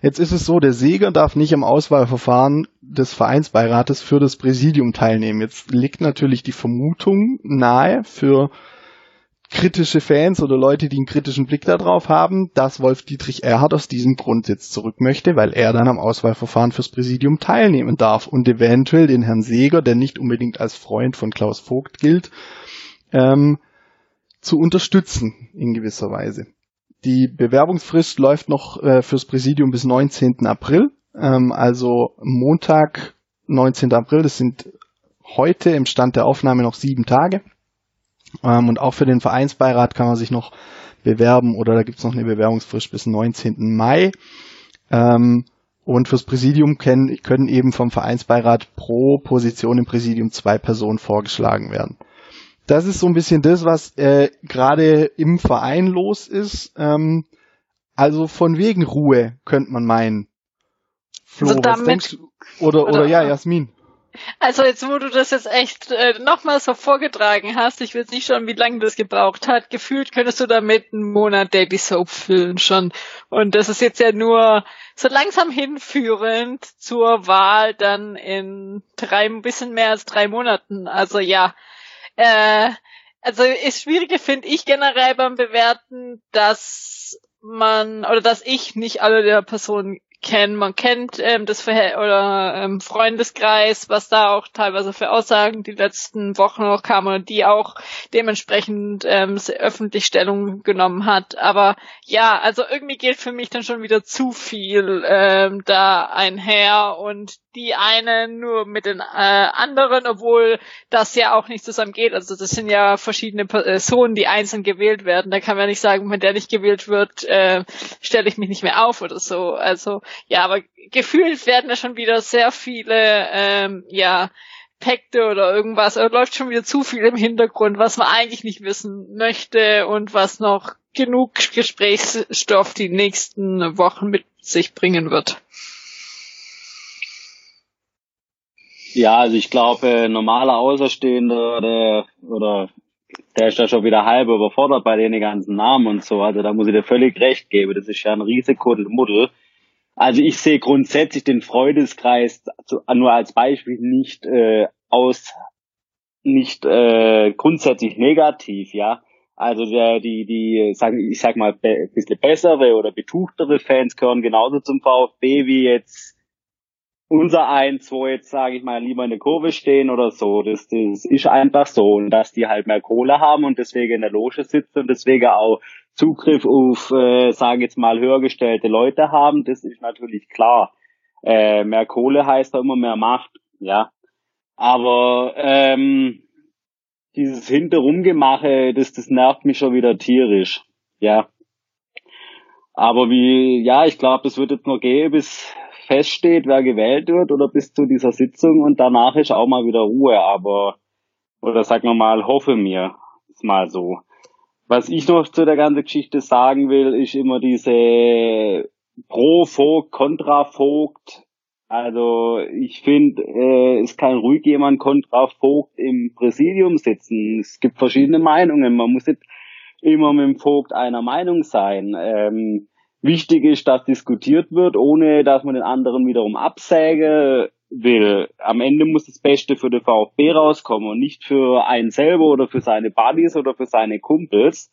jetzt ist es so, der Sieger darf nicht im Auswahlverfahren des Vereinsbeirates für das Präsidium teilnehmen. Jetzt liegt natürlich die Vermutung nahe für kritische Fans oder Leute, die einen kritischen Blick darauf haben, dass Wolf Dietrich Erhard aus diesem Grund jetzt zurück möchte, weil er dann am Auswahlverfahren fürs Präsidium teilnehmen darf und eventuell den Herrn Seeger, der nicht unbedingt als Freund von Klaus Vogt gilt, ähm, zu unterstützen in gewisser Weise. Die Bewerbungsfrist läuft noch äh, fürs Präsidium bis 19. April, ähm, also Montag, 19. April, das sind heute im Stand der Aufnahme noch sieben Tage. Ähm, und auch für den Vereinsbeirat kann man sich noch bewerben oder da gibt's noch eine Bewerbungsfrist bis 19. Mai. Ähm, und fürs Präsidium können, können eben vom Vereinsbeirat pro Position im Präsidium zwei Personen vorgeschlagen werden. Das ist so ein bisschen das, was äh, gerade im Verein los ist. Ähm, also von wegen Ruhe könnte man meinen. Flo, also damit, was denkst du? Oder, oder, oder ja, Jasmin. Also jetzt, wo du das jetzt echt äh, nochmal so vorgetragen hast, ich weiß nicht schon, wie lange das gebraucht hat, gefühlt könntest du damit einen Monat Daily Soap füllen schon. Und das ist jetzt ja nur so langsam hinführend zur Wahl dann in drei, ein bisschen mehr als drei Monaten. Also ja, äh, also das Schwierige finde ich generell beim Bewerten, dass man oder dass ich nicht alle der Personen kennen. Man kennt ähm, das Verhält oder ähm, Freundeskreis, was da auch teilweise für Aussagen die letzten Wochen noch kamen, die auch dementsprechend ähm, öffentlich Stellung genommen hat. Aber ja, also irgendwie geht für mich dann schon wieder zu viel ähm, da einher und die einen nur mit den äh, anderen, obwohl das ja auch nicht zusammen geht. Also das sind ja verschiedene Personen, die einzeln gewählt werden. Da kann man nicht sagen, wenn der nicht gewählt wird, äh, stelle ich mich nicht mehr auf oder so. Also ja, aber gefühlt werden da schon wieder sehr viele, ähm, ja, Pakte oder irgendwas. Es läuft schon wieder zu viel im Hintergrund, was man eigentlich nicht wissen möchte und was noch genug Gesprächsstoff die nächsten Wochen mit sich bringen wird. Ja, also ich glaube, normaler Außerstehender der, oder der ist da schon wieder halb überfordert bei den ganzen Namen und so. Also da muss ich dir völlig recht geben. Das ist ja ein Riesenkuddelmuddel. Also ich sehe grundsätzlich den Freundeskreis nur als Beispiel nicht äh, aus, nicht äh, grundsätzlich negativ, ja. Also der, die, die, sagen, ich sag mal, ein bisschen bessere oder betuchtere Fans gehören genauso zum VfB wie jetzt unser eins, wo jetzt, sage ich mal, lieber in der Kurve stehen oder so. Das, das ist einfach so. Und dass die halt mehr Kohle haben und deswegen in der Loge sitzen und deswegen auch Zugriff auf, äh, sage jetzt mal, höher gestellte Leute haben, das ist natürlich klar. Äh, mehr Kohle heißt auch immer mehr Macht, ja. Aber ähm, dieses Hinterumgemache, das, das nervt mich schon wieder tierisch, ja. Aber wie, ja, ich glaube, das wird jetzt noch gehen, bis feststeht, wer gewählt wird oder bis zu dieser Sitzung und danach ist auch mal wieder Ruhe, aber, oder sagen wir mal, hoffe mir, ist mal so. Was ich noch zu der ganzen Geschichte sagen will, ist immer diese Pro-Vogt, Kontra-Vogt. Also ich finde, äh, es kann ruhig jemand Kontra-Vogt im Präsidium sitzen. Es gibt verschiedene Meinungen. Man muss nicht immer mit dem Vogt einer Meinung sein. Ähm, wichtig ist, dass diskutiert wird, ohne dass man den anderen wiederum absäge will. Am Ende muss das Beste für den VfB rauskommen und nicht für einen selber oder für seine Buddies oder für seine Kumpels.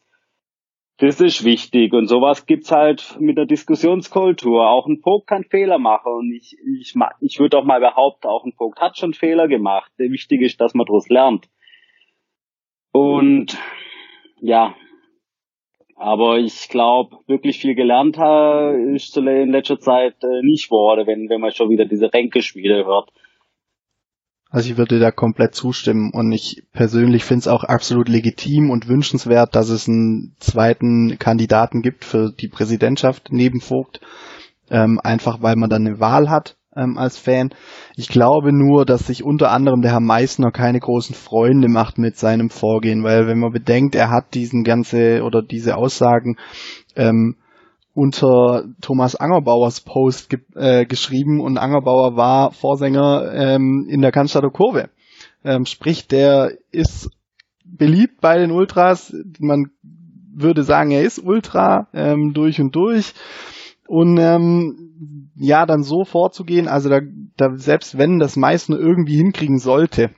Das ist wichtig und sowas gibt's halt mit der Diskussionskultur. Auch ein Vogt kann Fehler machen und ich, ich, ich würde auch mal behaupten, auch ein Vogt hat schon Fehler gemacht. Wichtig ist, dass man daraus lernt. Und ja, aber ich glaube, wirklich viel gelernt ist in letzter Zeit äh, nicht wurde, wenn, wenn man schon wieder diese Ränkespiele hört. Also ich würde da komplett zustimmen und ich persönlich finde es auch absolut legitim und wünschenswert, dass es einen zweiten Kandidaten gibt für die Präsidentschaft neben Vogt, ähm, einfach weil man dann eine Wahl hat ähm, als Fan. Ich glaube nur, dass sich unter anderem der Herr Meissner keine großen Freunde macht mit seinem Vorgehen, weil wenn man bedenkt, er hat diesen ganze oder diese Aussagen ähm, unter Thomas Angerbauers Post ge äh, geschrieben und Angerbauer war Vorsänger ähm, in der Cannstatter Kurve. Ähm, sprich, der ist beliebt bei den Ultras. Man würde sagen, er ist Ultra ähm, durch und durch. Und ähm, ja, dann so vorzugehen, also da, da selbst wenn das Meißen irgendwie hinkriegen sollte,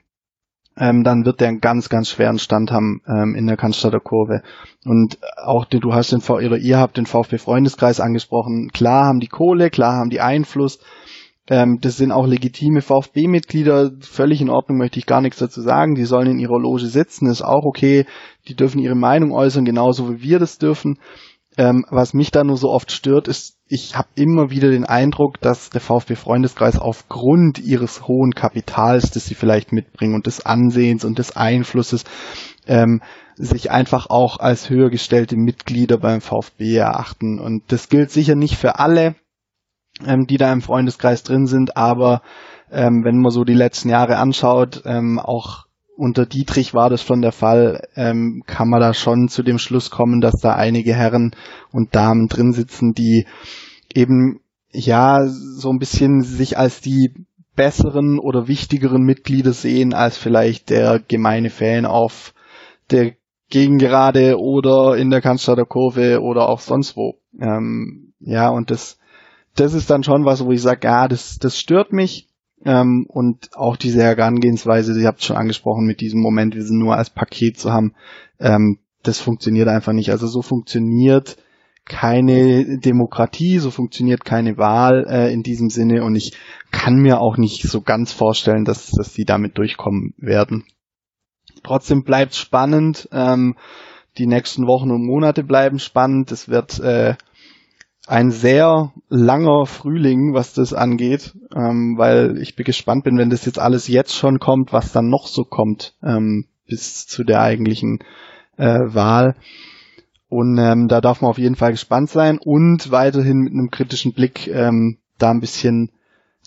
ähm, dann wird der einen ganz, ganz schweren Stand haben ähm, in der Cannstatter Kurve. Und auch die, du hast den V oder ihr habt den VfB Freundeskreis angesprochen. Klar haben die Kohle, klar haben die Einfluss. Ähm, das sind auch legitime VfB-Mitglieder, völlig in Ordnung, möchte ich gar nichts dazu sagen. Die sollen in ihrer Loge sitzen, ist auch okay. Die dürfen ihre Meinung äußern, genauso wie wir das dürfen. Ähm, was mich da nur so oft stört, ist ich habe immer wieder den Eindruck, dass der VfB Freundeskreis aufgrund ihres hohen Kapitals, das sie vielleicht mitbringen und des Ansehens und des Einflusses, ähm, sich einfach auch als höher gestellte Mitglieder beim VfB erachten. Und das gilt sicher nicht für alle, ähm, die da im Freundeskreis drin sind, aber ähm, wenn man so die letzten Jahre anschaut, ähm, auch unter Dietrich war das schon der Fall, ähm, kann man da schon zu dem Schluss kommen, dass da einige Herren und Damen drin sitzen, die eben ja so ein bisschen sich als die besseren oder wichtigeren Mitglieder sehen als vielleicht der gemeine Fan auf der Gegengerade oder in der Cannstatter Kurve oder auch sonst wo. Ähm, ja, und das, das ist dann schon was, wo ich sage, ja, das, das stört mich. Ähm, und auch diese Herangehensweise, ihr habt schon angesprochen mit diesem Moment, wir sind nur als Paket zu haben, ähm, das funktioniert einfach nicht. Also so funktioniert keine Demokratie, so funktioniert keine Wahl äh, in diesem Sinne und ich kann mir auch nicht so ganz vorstellen, dass, dass sie damit durchkommen werden. Trotzdem bleibt spannend. Ähm, die nächsten Wochen und Monate bleiben spannend. Es wird äh, ein sehr langer Frühling, was das angeht, ähm, weil ich bin gespannt bin, wenn das jetzt alles jetzt schon kommt, was dann noch so kommt ähm, bis zu der eigentlichen äh, Wahl. Und ähm, da darf man auf jeden Fall gespannt sein und weiterhin mit einem kritischen Blick ähm, da ein bisschen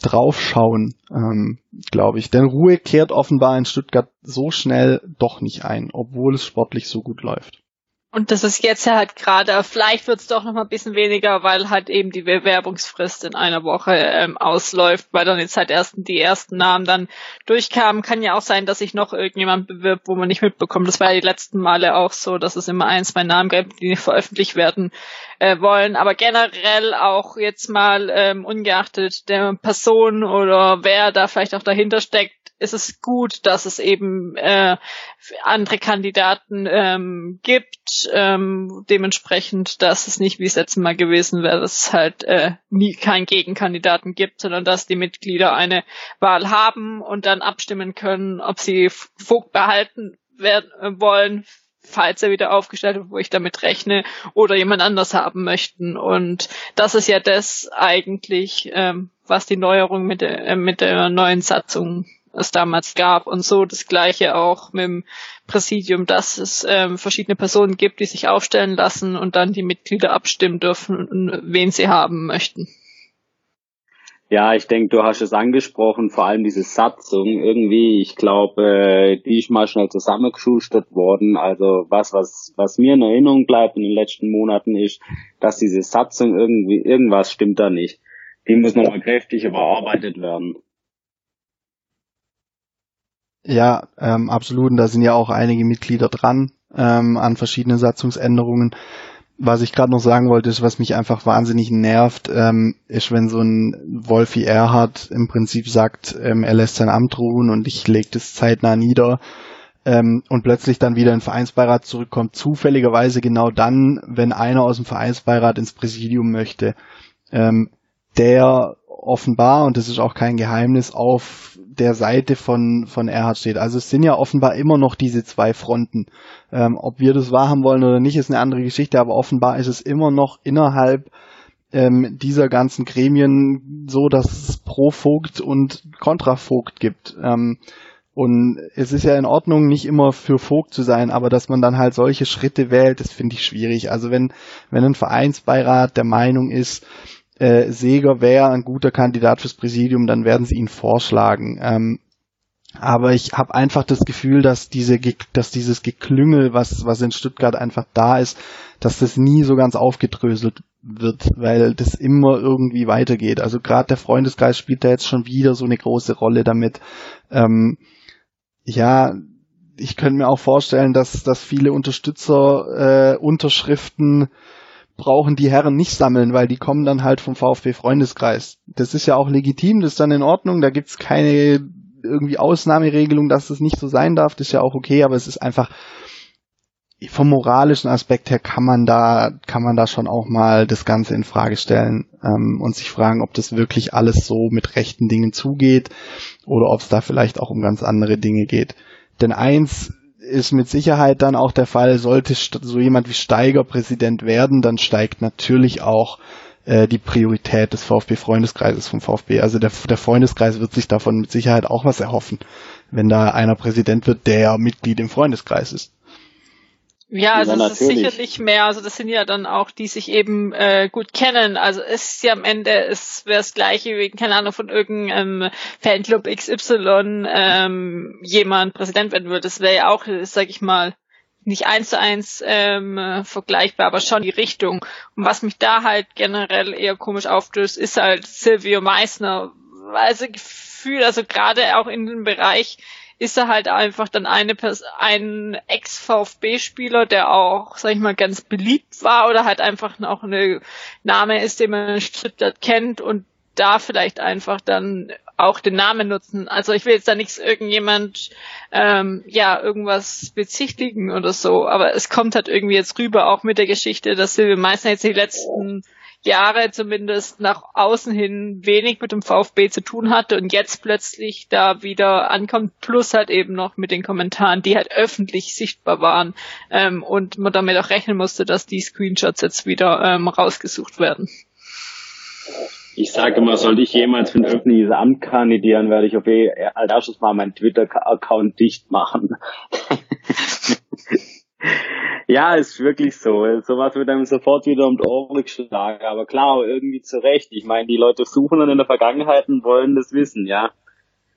draufschauen, ähm, glaube ich. Denn Ruhe kehrt offenbar in Stuttgart so schnell doch nicht ein, obwohl es sportlich so gut läuft. Und das ist jetzt ja halt gerade, vielleicht wird es doch noch mal ein bisschen weniger, weil halt eben die Bewerbungsfrist in einer Woche ähm, ausläuft, weil dann jetzt halt erst die ersten Namen dann durchkamen. Kann ja auch sein, dass sich noch irgendjemand bewirbt, wo man nicht mitbekommt. Das war ja die letzten Male auch so, dass es immer ein, zwei Namen gab, die nicht veröffentlicht werden äh, wollen. Aber generell auch jetzt mal ähm, ungeachtet der Person oder wer da vielleicht auch dahinter steckt, ist es gut, dass es eben äh, andere Kandidaten ähm, gibt. Ähm, dementsprechend, dass es nicht wie es letztes Mal gewesen wäre, dass es halt äh, nie keinen Gegenkandidaten gibt, sondern dass die Mitglieder eine Wahl haben und dann abstimmen können, ob sie Vogt behalten werden äh, wollen falls er wieder aufgestellt wird, wo ich damit rechne, oder jemand anders haben möchten. Und das ist ja das eigentlich, ähm, was die Neuerung mit der, äh, mit der neuen Satzung es damals gab und so das gleiche auch mit dem Präsidium, dass es ähm, verschiedene Personen gibt, die sich aufstellen lassen und dann die Mitglieder abstimmen dürfen, wen sie haben möchten. Ja, ich denke, du hast es angesprochen, vor allem diese Satzung irgendwie, ich glaube, äh, die ist mal schnell zusammengeschustert worden. Also was, was, was mir in Erinnerung bleibt in den letzten Monaten ist, dass diese Satzung irgendwie, irgendwas stimmt da nicht. Die muss nochmal kräftig überarbeitet werden. Ja, ähm, absolut. Und da sind ja auch einige Mitglieder dran ähm, an verschiedenen Satzungsänderungen. Was ich gerade noch sagen wollte, ist, was mich einfach wahnsinnig nervt, ähm, ist, wenn so ein Wolfi Erhard im Prinzip sagt, ähm, er lässt sein Amt ruhen und ich lege das zeitnah nieder ähm, und plötzlich dann wieder in den Vereinsbeirat zurückkommt, zufälligerweise genau dann, wenn einer aus dem Vereinsbeirat ins Präsidium möchte. Ähm, der offenbar, und das ist auch kein Geheimnis, auf der Seite von, von Erhard steht. Also es sind ja offenbar immer noch diese zwei Fronten. Ähm, ob wir das wahrhaben wollen oder nicht, ist eine andere Geschichte, aber offenbar ist es immer noch innerhalb ähm, dieser ganzen Gremien so, dass es pro Vogt und Kontra Vogt gibt. Ähm, und es ist ja in Ordnung, nicht immer für Vogt zu sein, aber dass man dann halt solche Schritte wählt, das finde ich schwierig. Also wenn, wenn ein Vereinsbeirat der Meinung ist, äh, Seger wäre ein guter Kandidat fürs Präsidium, dann werden sie ihn vorschlagen. Ähm, aber ich habe einfach das Gefühl, dass diese, dass dieses Geklüngel, was was in Stuttgart einfach da ist, dass das nie so ganz aufgedröselt wird, weil das immer irgendwie weitergeht. Also gerade der Freundeskreis spielt da jetzt schon wieder so eine große Rolle damit. Ähm, ja, ich könnte mir auch vorstellen, dass dass viele Unterstützer äh, Unterschriften brauchen die Herren nicht sammeln, weil die kommen dann halt vom VfB Freundeskreis. Das ist ja auch legitim, das ist dann in Ordnung, da gibt's keine irgendwie Ausnahmeregelung, dass das nicht so sein darf, das ist ja auch okay, aber es ist einfach vom moralischen Aspekt her kann man da kann man da schon auch mal das Ganze in Frage stellen ähm, und sich fragen, ob das wirklich alles so mit rechten Dingen zugeht oder ob es da vielleicht auch um ganz andere Dinge geht. Denn eins ist mit Sicherheit dann auch der Fall, sollte so jemand wie Steiger Präsident werden, dann steigt natürlich auch äh, die Priorität des VfB-Freundeskreises vom VfB. Also der, der Freundeskreis wird sich davon mit Sicherheit auch was erhoffen, wenn da einer Präsident wird, der Mitglied im Freundeskreis ist. Ja, also ja, es ist sicherlich mehr. Also das sind ja dann auch, die sich eben äh, gut kennen. Also es ist ja am Ende, es wäre das gleiche wie, keine Ahnung, von irgendeinem Fanclub XY ähm, jemand Präsident werden würde. Das wäre ja auch, sag ich mal, nicht eins zu eins ähm, vergleichbar, aber schon die Richtung. Und was mich da halt generell eher komisch aufstößt, ist halt Silvio Meissner. Also Gefühl, also gerade auch in dem Bereich ist er halt einfach dann eine ein Ex-VfB-Spieler, der auch, sag ich mal, ganz beliebt war oder halt einfach noch eine Name ist, den man in Stuttgart kennt und da vielleicht einfach dann auch den Namen nutzen. Also ich will jetzt da nichts irgendjemand ähm, ja irgendwas bezichtigen oder so, aber es kommt halt irgendwie jetzt rüber, auch mit der Geschichte, dass Silvio Meissner jetzt die letzten Jahre zumindest nach außen hin wenig mit dem VfB zu tun hatte und jetzt plötzlich da wieder ankommt, plus halt eben noch mit den Kommentaren, die halt öffentlich sichtbar waren ähm, und man damit auch rechnen musste, dass die Screenshots jetzt wieder ähm, rausgesucht werden. Ich sage immer, sollte ich jemals für ein öffentliches Amt kandidieren, werde ich auf jeden als erstes mal meinen Twitter-Account dicht machen. ja, ist wirklich so. Sowas wird einem sofort wieder um die Ohren geschlagen. Aber klar, irgendwie zurecht. Ich meine, die Leute suchen dann in der Vergangenheit und wollen das wissen, ja.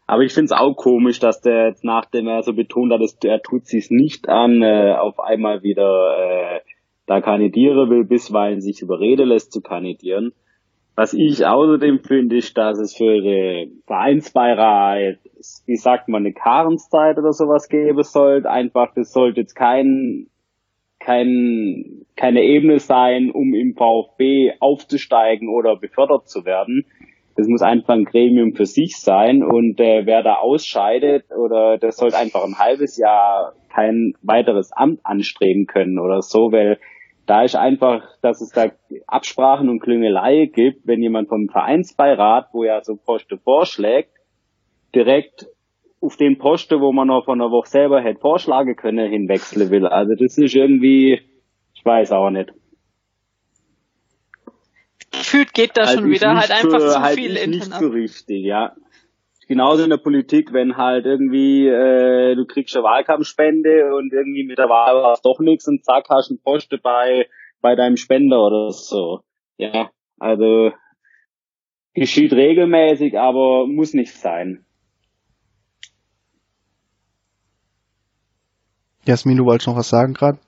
Aber ich finde es auch komisch, dass der jetzt, nachdem er so betont hat, dass er tut sich nicht an, äh, auf einmal wieder äh, da kandidieren will, bisweilen sich überreden lässt zu kandidieren. Was ich außerdem finde, ist, dass es für den Vereinsbeirat, wie sagt man, eine Karenszeit oder sowas geben sollte. Einfach, das sollte jetzt kein, kein, keine Ebene sein, um im VfB aufzusteigen oder befördert zu werden. Das muss einfach ein Gremium für sich sein und äh, wer da ausscheidet oder das sollte einfach ein halbes Jahr kein weiteres Amt anstreben können oder so, weil da ist einfach, dass es da Absprachen und Klüngelei gibt, wenn jemand vom Vereinsbeirat, wo er so Poste vorschlägt, direkt auf den Posten, wo man noch von der Woche selber hätte vorschlagen können, hinwechseln will. Also das ist irgendwie, ich weiß auch nicht. Gefühlt geht da also schon wieder halt einfach zu halt viel Internet. Nicht so richtig, ja genauso in der Politik, wenn halt irgendwie äh, du kriegst eine Wahlkampfspende und irgendwie mit der Wahl war doch nichts und zack hast du einen Posten bei bei deinem Spender oder so. Ja, also geschieht regelmäßig, aber muss nicht sein. Jasmin, du wolltest noch was sagen gerade?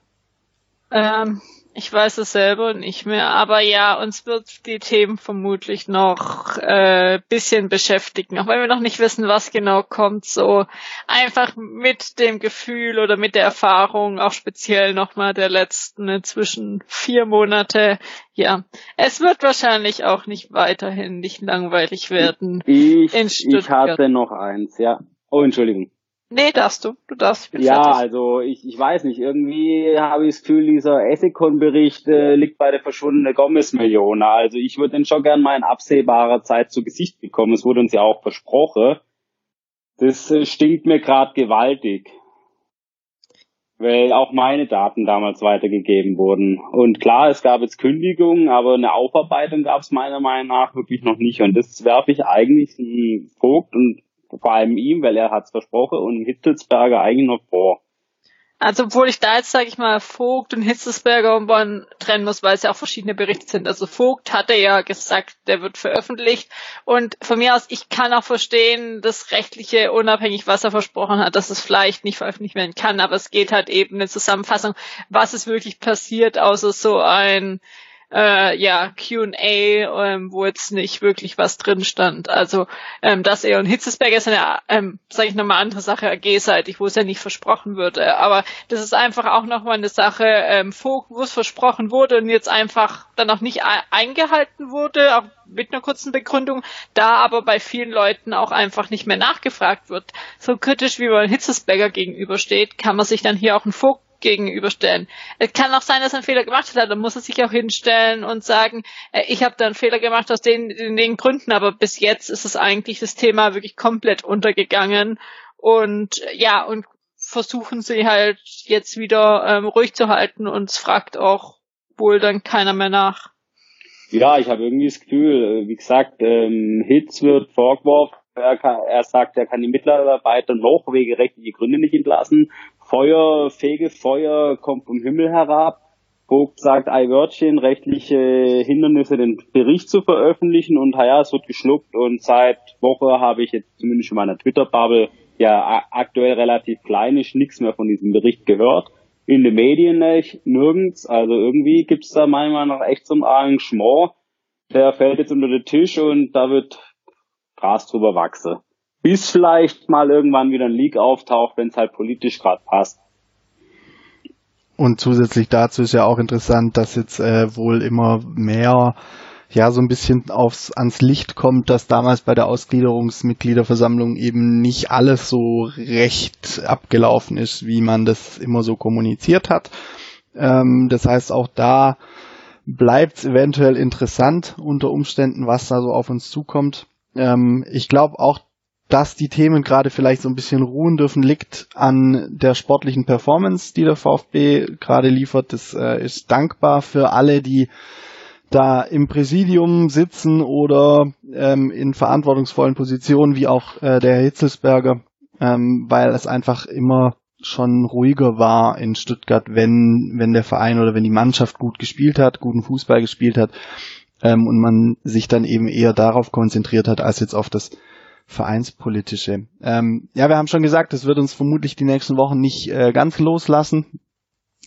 Ähm, ich weiß es selber nicht mehr, aber ja, uns wird die Themen vermutlich noch äh, bisschen beschäftigen, auch wenn wir noch nicht wissen, was genau kommt. So einfach mit dem Gefühl oder mit der Erfahrung, auch speziell nochmal der letzten inzwischen vier Monate. Ja, es wird wahrscheinlich auch nicht weiterhin nicht langweilig werden. Ich, ich hatte noch eins, ja. Oh, Entschuldigung. Nee, darfst du. Du darfst. Ja, fertig. also ich, ich weiß nicht. Irgendwie habe ich das Gefühl, dieser Ethicon-Bericht äh, liegt bei der verschwundenen Gomez-Million. Also ich würde den schon gern mal in absehbarer Zeit zu Gesicht bekommen. Es wurde uns ja auch versprochen. Das äh, stinkt mir gerade gewaltig. Weil auch meine Daten damals weitergegeben wurden. Und klar, es gab jetzt Kündigungen, aber eine Aufarbeitung gab es meiner Meinung nach wirklich noch nicht. Und das werfe ich eigentlich Vogt und vor allem ihm, weil er hat's versprochen und Hitzelsberger eigentlich noch vor. Also obwohl ich da jetzt, sage ich mal, Vogt und Hitzelsberger und trennen muss, weil es ja auch verschiedene Berichte sind. Also Vogt hatte ja gesagt, der wird veröffentlicht. Und von mir aus, ich kann auch verstehen, das rechtliche, unabhängig, was er versprochen hat, dass es vielleicht nicht veröffentlicht werden kann. Aber es geht halt eben eine Zusammenfassung, was ist wirklich passiert, außer so ein äh, ja, Q&A, ähm, wo jetzt nicht wirklich was drin stand. Also ähm, das eher und Hitzesberger ist eine, ähm, sage ich nochmal, andere Sache AG-seitig, wo es ja nicht versprochen würde. Aber das ist einfach auch nochmal eine Sache, ähm, wo es versprochen wurde und jetzt einfach dann auch nicht eingehalten wurde, auch mit einer kurzen Begründung, da aber bei vielen Leuten auch einfach nicht mehr nachgefragt wird. So kritisch wie man Hitzesberger gegenübersteht, kann man sich dann hier auch einen Vogt gegenüberstellen. Es kann auch sein, dass er einen Fehler gemacht hat, dann muss er sich auch hinstellen und sagen, äh, ich habe da einen Fehler gemacht aus den, den, den Gründen, aber bis jetzt ist es eigentlich das Thema wirklich komplett untergegangen und ja, und versuchen sie halt jetzt wieder ähm, ruhig zu halten und es fragt auch wohl dann keiner mehr nach. Ja, ich habe irgendwie das Gefühl, äh, wie gesagt, ähm, Hitz wird vorgeworfen. Er, kann, er sagt, er kann die Mitarbeiter noch wegen rechtliche Gründe nicht entlassen. Feuer, Fegefeuer kommt vom Himmel herab. Vogt sagt ein Wörtchen, rechtliche Hindernisse, den Bericht zu veröffentlichen und ja, es wird geschluckt und seit Woche habe ich jetzt zumindest in meiner Twitter-Bubble ja aktuell relativ klein ist, nichts mehr von diesem Bericht gehört. In den Medien nicht, nirgends. Also irgendwie gibt's da meiner Meinung nach echt so ein Arrangement. Der fällt jetzt unter den Tisch und da wird Gras drüber wachsen. Bis vielleicht mal irgendwann wieder ein Leak auftaucht, wenn es halt politisch gerade passt. Und zusätzlich dazu ist ja auch interessant, dass jetzt äh, wohl immer mehr ja so ein bisschen aufs ans Licht kommt, dass damals bei der Ausgliederungsmitgliederversammlung eben nicht alles so recht abgelaufen ist, wie man das immer so kommuniziert hat. Ähm, das heißt, auch da bleibt es eventuell interessant unter Umständen, was da so auf uns zukommt. Ähm, ich glaube auch, dass die Themen gerade vielleicht so ein bisschen ruhen dürfen, liegt an der sportlichen Performance, die der VfB gerade liefert. Das äh, ist dankbar für alle, die da im Präsidium sitzen oder ähm, in verantwortungsvollen Positionen, wie auch äh, der Herr Hitzelsberger, ähm, weil es einfach immer schon ruhiger war in Stuttgart, wenn, wenn der Verein oder wenn die Mannschaft gut gespielt hat, guten Fußball gespielt hat ähm, und man sich dann eben eher darauf konzentriert hat, als jetzt auf das vereinspolitische. Ähm, ja, wir haben schon gesagt, es wird uns vermutlich die nächsten Wochen nicht äh, ganz loslassen.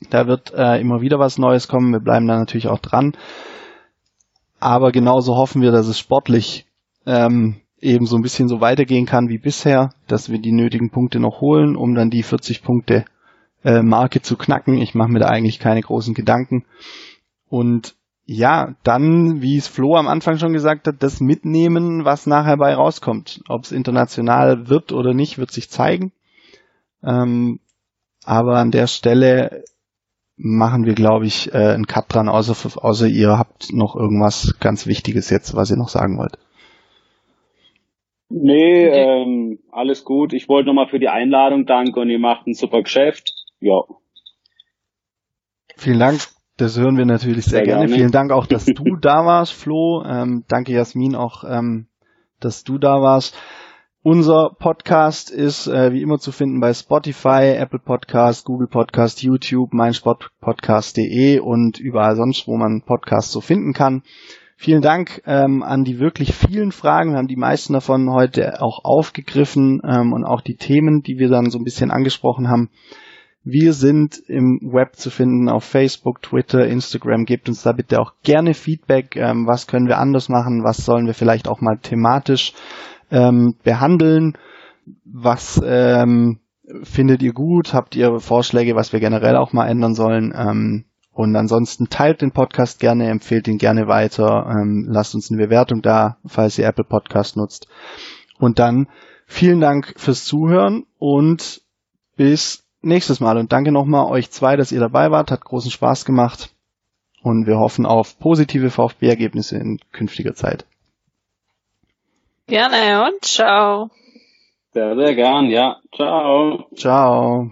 Da wird äh, immer wieder was Neues kommen. Wir bleiben da natürlich auch dran. Aber genauso hoffen wir, dass es sportlich ähm, eben so ein bisschen so weitergehen kann wie bisher, dass wir die nötigen Punkte noch holen, um dann die 40 Punkte äh, Marke zu knacken. Ich mache mir da eigentlich keine großen Gedanken. Und ja, dann, wie es Flo am Anfang schon gesagt hat, das mitnehmen, was nachher bei rauskommt. Ob es international wird oder nicht, wird sich zeigen. Ähm, aber an der Stelle machen wir, glaube ich, äh, einen Cut dran, außer, außer ihr habt noch irgendwas ganz Wichtiges jetzt, was ihr noch sagen wollt. Nee, ähm, alles gut. Ich wollte nochmal für die Einladung danken und ihr macht ein super Geschäft. Ja. Vielen Dank. Das hören wir natürlich sehr, sehr gerne. gerne. Vielen Dank auch, dass du da warst, Flo. Ähm, danke Jasmin auch, ähm, dass du da warst. Unser Podcast ist äh, wie immer zu finden bei Spotify, Apple Podcast, Google Podcast, YouTube, meinsportpodcast.de und überall sonst, wo man Podcasts so finden kann. Vielen Dank ähm, an die wirklich vielen Fragen. Wir haben die meisten davon heute auch aufgegriffen ähm, und auch die Themen, die wir dann so ein bisschen angesprochen haben, wir sind im Web zu finden auf Facebook, Twitter, Instagram. Gebt uns da bitte auch gerne Feedback. Ähm, was können wir anders machen? Was sollen wir vielleicht auch mal thematisch ähm, behandeln? Was ähm, findet ihr gut? Habt ihr Vorschläge, was wir generell auch mal ändern sollen? Ähm, und ansonsten teilt den Podcast gerne, empfehlt ihn gerne weiter, ähm, lasst uns eine Bewertung da, falls ihr Apple Podcast nutzt. Und dann vielen Dank fürs Zuhören und bis nächstes Mal. Und danke nochmal euch zwei, dass ihr dabei wart. Hat großen Spaß gemacht. Und wir hoffen auf positive VfB-Ergebnisse in künftiger Zeit. Gerne und ciao. Sehr, sehr gern, ja. Ciao. Ciao.